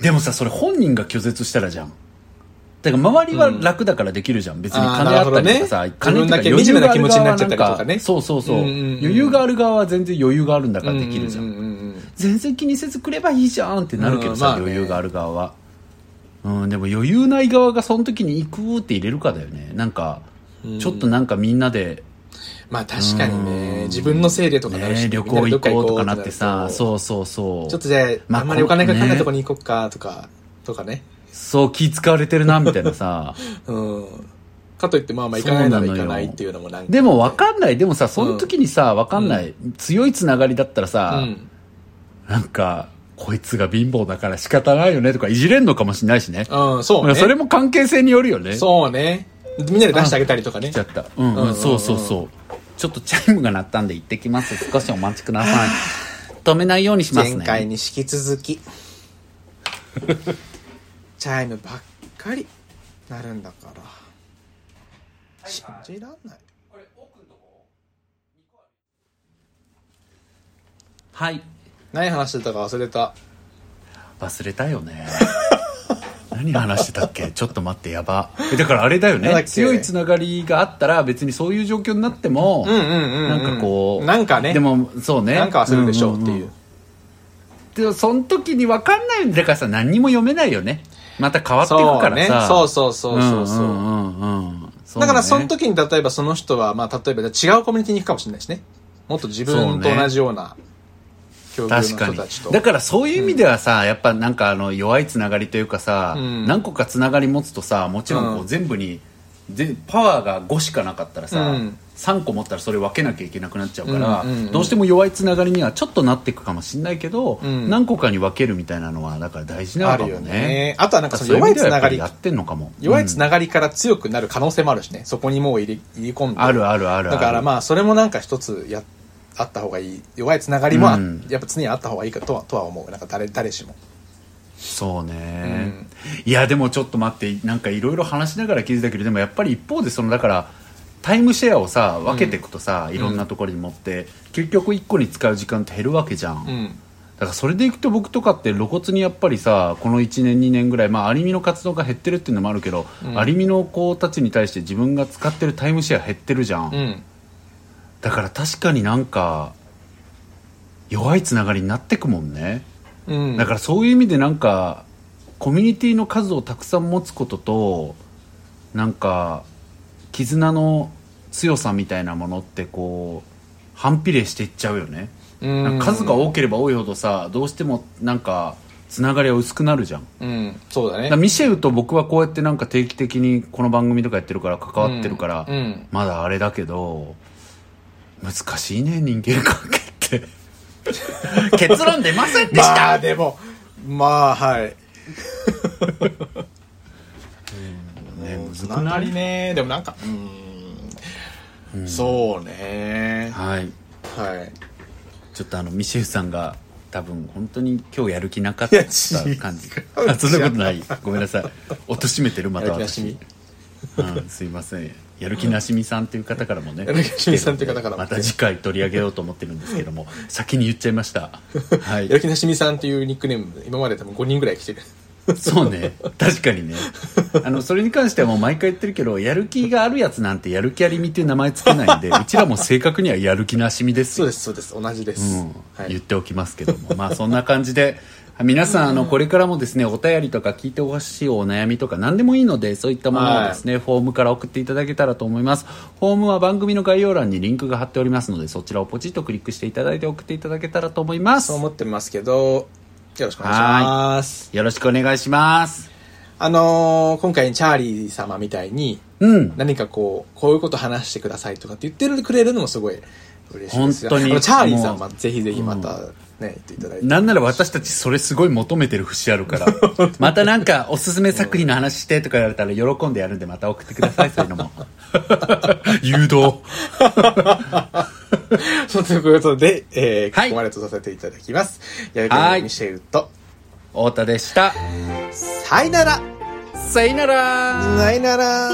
でもさそれ本人が拒絶したらじゃんだから周りは楽だからできるじゃん、別に金あったりとかさ、なるほ金どね。とか余裕がある側な気持ちになっちゃったりとかね。そうそうそう,、余裕がある側は全然余裕があるんだからできるじゃん,、全然気にせずくればいいじゃんってなるけどさ、余裕がある側は。うんでも余裕ない側がその時に行くって入れるかだよね。なんか、ちょっとなんかみんなで、まあ確かにうん。ね、自分のせいでとかなるし、ね、旅行行こうとかなってさそうそうそう。ちょっとじゃあ、まああんまりお金かかんないねとこに行こっかとか、とかね。そう気使われてるなみたいなさ *laughs* うん。かといって、まあまあ行かないなら行かないっていうのもなんか。でも分かんないでもさその時にさ分かんない、強いつながりだったらうさ、ん。なんかこいつが貧乏だから仕方ないよねとかいじれんのかもしれないしねうん、そうね。それも関係性によるよねそうね。みんなで出してあげたりとかね来ち。ゃったうんうん,、うんうんうんそうそうそうちょっとチャイムが鳴ったんで行ってきます少しお待ちください止めないようにします前回ねに引き続き。チャイムばっかり。なるんだから。信じらんない。はい。何話してたか忘れた。忘れたよね。*laughs* 何話してたっけ？ちょっと待ってやば。えだからあれだよね。強いつながりがあったら別にそういう状況になっても、うんうんうん、うん。なんかこうなんかね。でもそうね。なんか忘れるでしょうっていう。んんんでもその時に分かんないよね。だからさ何にも読めないよねまた変わっていくからさ。そうそうそうそうそう。んうんうんうんそうねだからその時に例えばその人は、まあ例えば違うコミュニティに行くかもしれないしね。もっと自分と同じような境遇の人たちと。だからそういう意味ではさ、やっぱなんかあの弱いつながりというかさ、うん何個かつながり持つとさもちろんこううん全部にでパワーが5しかなかったらさ、うん。3個持ったらそれ分けなきゃいけなくなっちゃうから、うんうんうんどうしても弱いつながりにはちょっとなっていくかもしれないけど、うん。何個かに分けるみたいなのはだから大事なのかもあるよね。ねあとはなんかその弱いつながりやってんのかも。弱いつうんながりから強くなる可能性もあるしね。そこにもう入れ入れ込んで。あるあるあるある。だからまあそれもなんか一つやあった方がいい。弱いつながりもやっぱ常にあった方がいいかとはとは思う。なんか誰誰しもそうね、いやでもちょっと待ってなんかいろいろ話しながら気づいたけどでもやっぱり一方でそのだからタイムシェアをさ分けていくとさ、いろんなところに持って、結局1個に使う時間って減るわけじゃん、うん。だからそれでいくと僕とかって露骨にやっぱりさこの1年2年ぐらいまあアニメの活動が減ってるっていうのもあるけど、うん。アニメの子たちに対して自分が使ってるタイムシェア減ってるじゃん、うん。だから確かになんか弱いつながりになってくもんね、うん。だからそういう意味でなんかコミュニティの数をたくさん持つこととなんか絆の強さみたいなものってこう反比例していっちゃうよね、うん。数が多ければ多いほどさどうしてもなんかつながりは薄くなるじゃん。だうん。そうだね。からミシェルと僕はこうやってなんか定期的にこの番組とかやってるから関わってるから、うん。うん。まだあれだけど難しいね人間関係って *laughs* 結論出ませんでした、まあでもまあはい。ねうんむずくなりね。でもなんかうん。そうね。はい。はい。ちょっとあのミシェルさんが多分本当に今日やる気なかった感じ。あそんなことない。ごめんなさい。貶としめてるまた私すいません。やる気なしみさんという方からもねやる気なしみさんという方からも。また次回取り上げようと思ってるんですけども先に言っちゃいました。はい。やる気なしみさんっていうニックネーム今まで多分5人ぐらい来てる。そうね。確かにね。あのそれに関してはもう毎回言ってるけどやる気があるやつなんてやる気ありみっていう名前つけないんでうちらも正確にはやる気なしみですよ。そうですそうです。同じです、うん。はい、言っておきますけども。まあそんな感じで皆さんあのこれからもですねお便りとか聞いてほしいお悩みとか何でもいいのでそういったものをですね、フォームから送っていただけたらと思います。フォームは番組の概要欄にリンクが貼っておりますのでそちらをポチッとクリックしていただいて送っていただけたらと思います。そう思ってますけどよろしくお願いします。よろしくお願いします。あのー今回チャーリー様みたいにうん。何かこうこういうこと話してくださいとかって言ってくれるのもすごい嬉しいですよ。本当に。チャーリーさもうんはぜひぜひまたね、言っていただいて。なんなら私たちそれすごい求めてる節あるから。*laughs* またなんかおすすめ作品の話してとか言われたら喜んでやるんでまた送ってくださいそういうのも。*laughs* 誘導。*laughs* そうということで、えーはい。ここまでとさせていただきます。はい。ミシェルと、太田でした。さいなら。さよなら。さいなら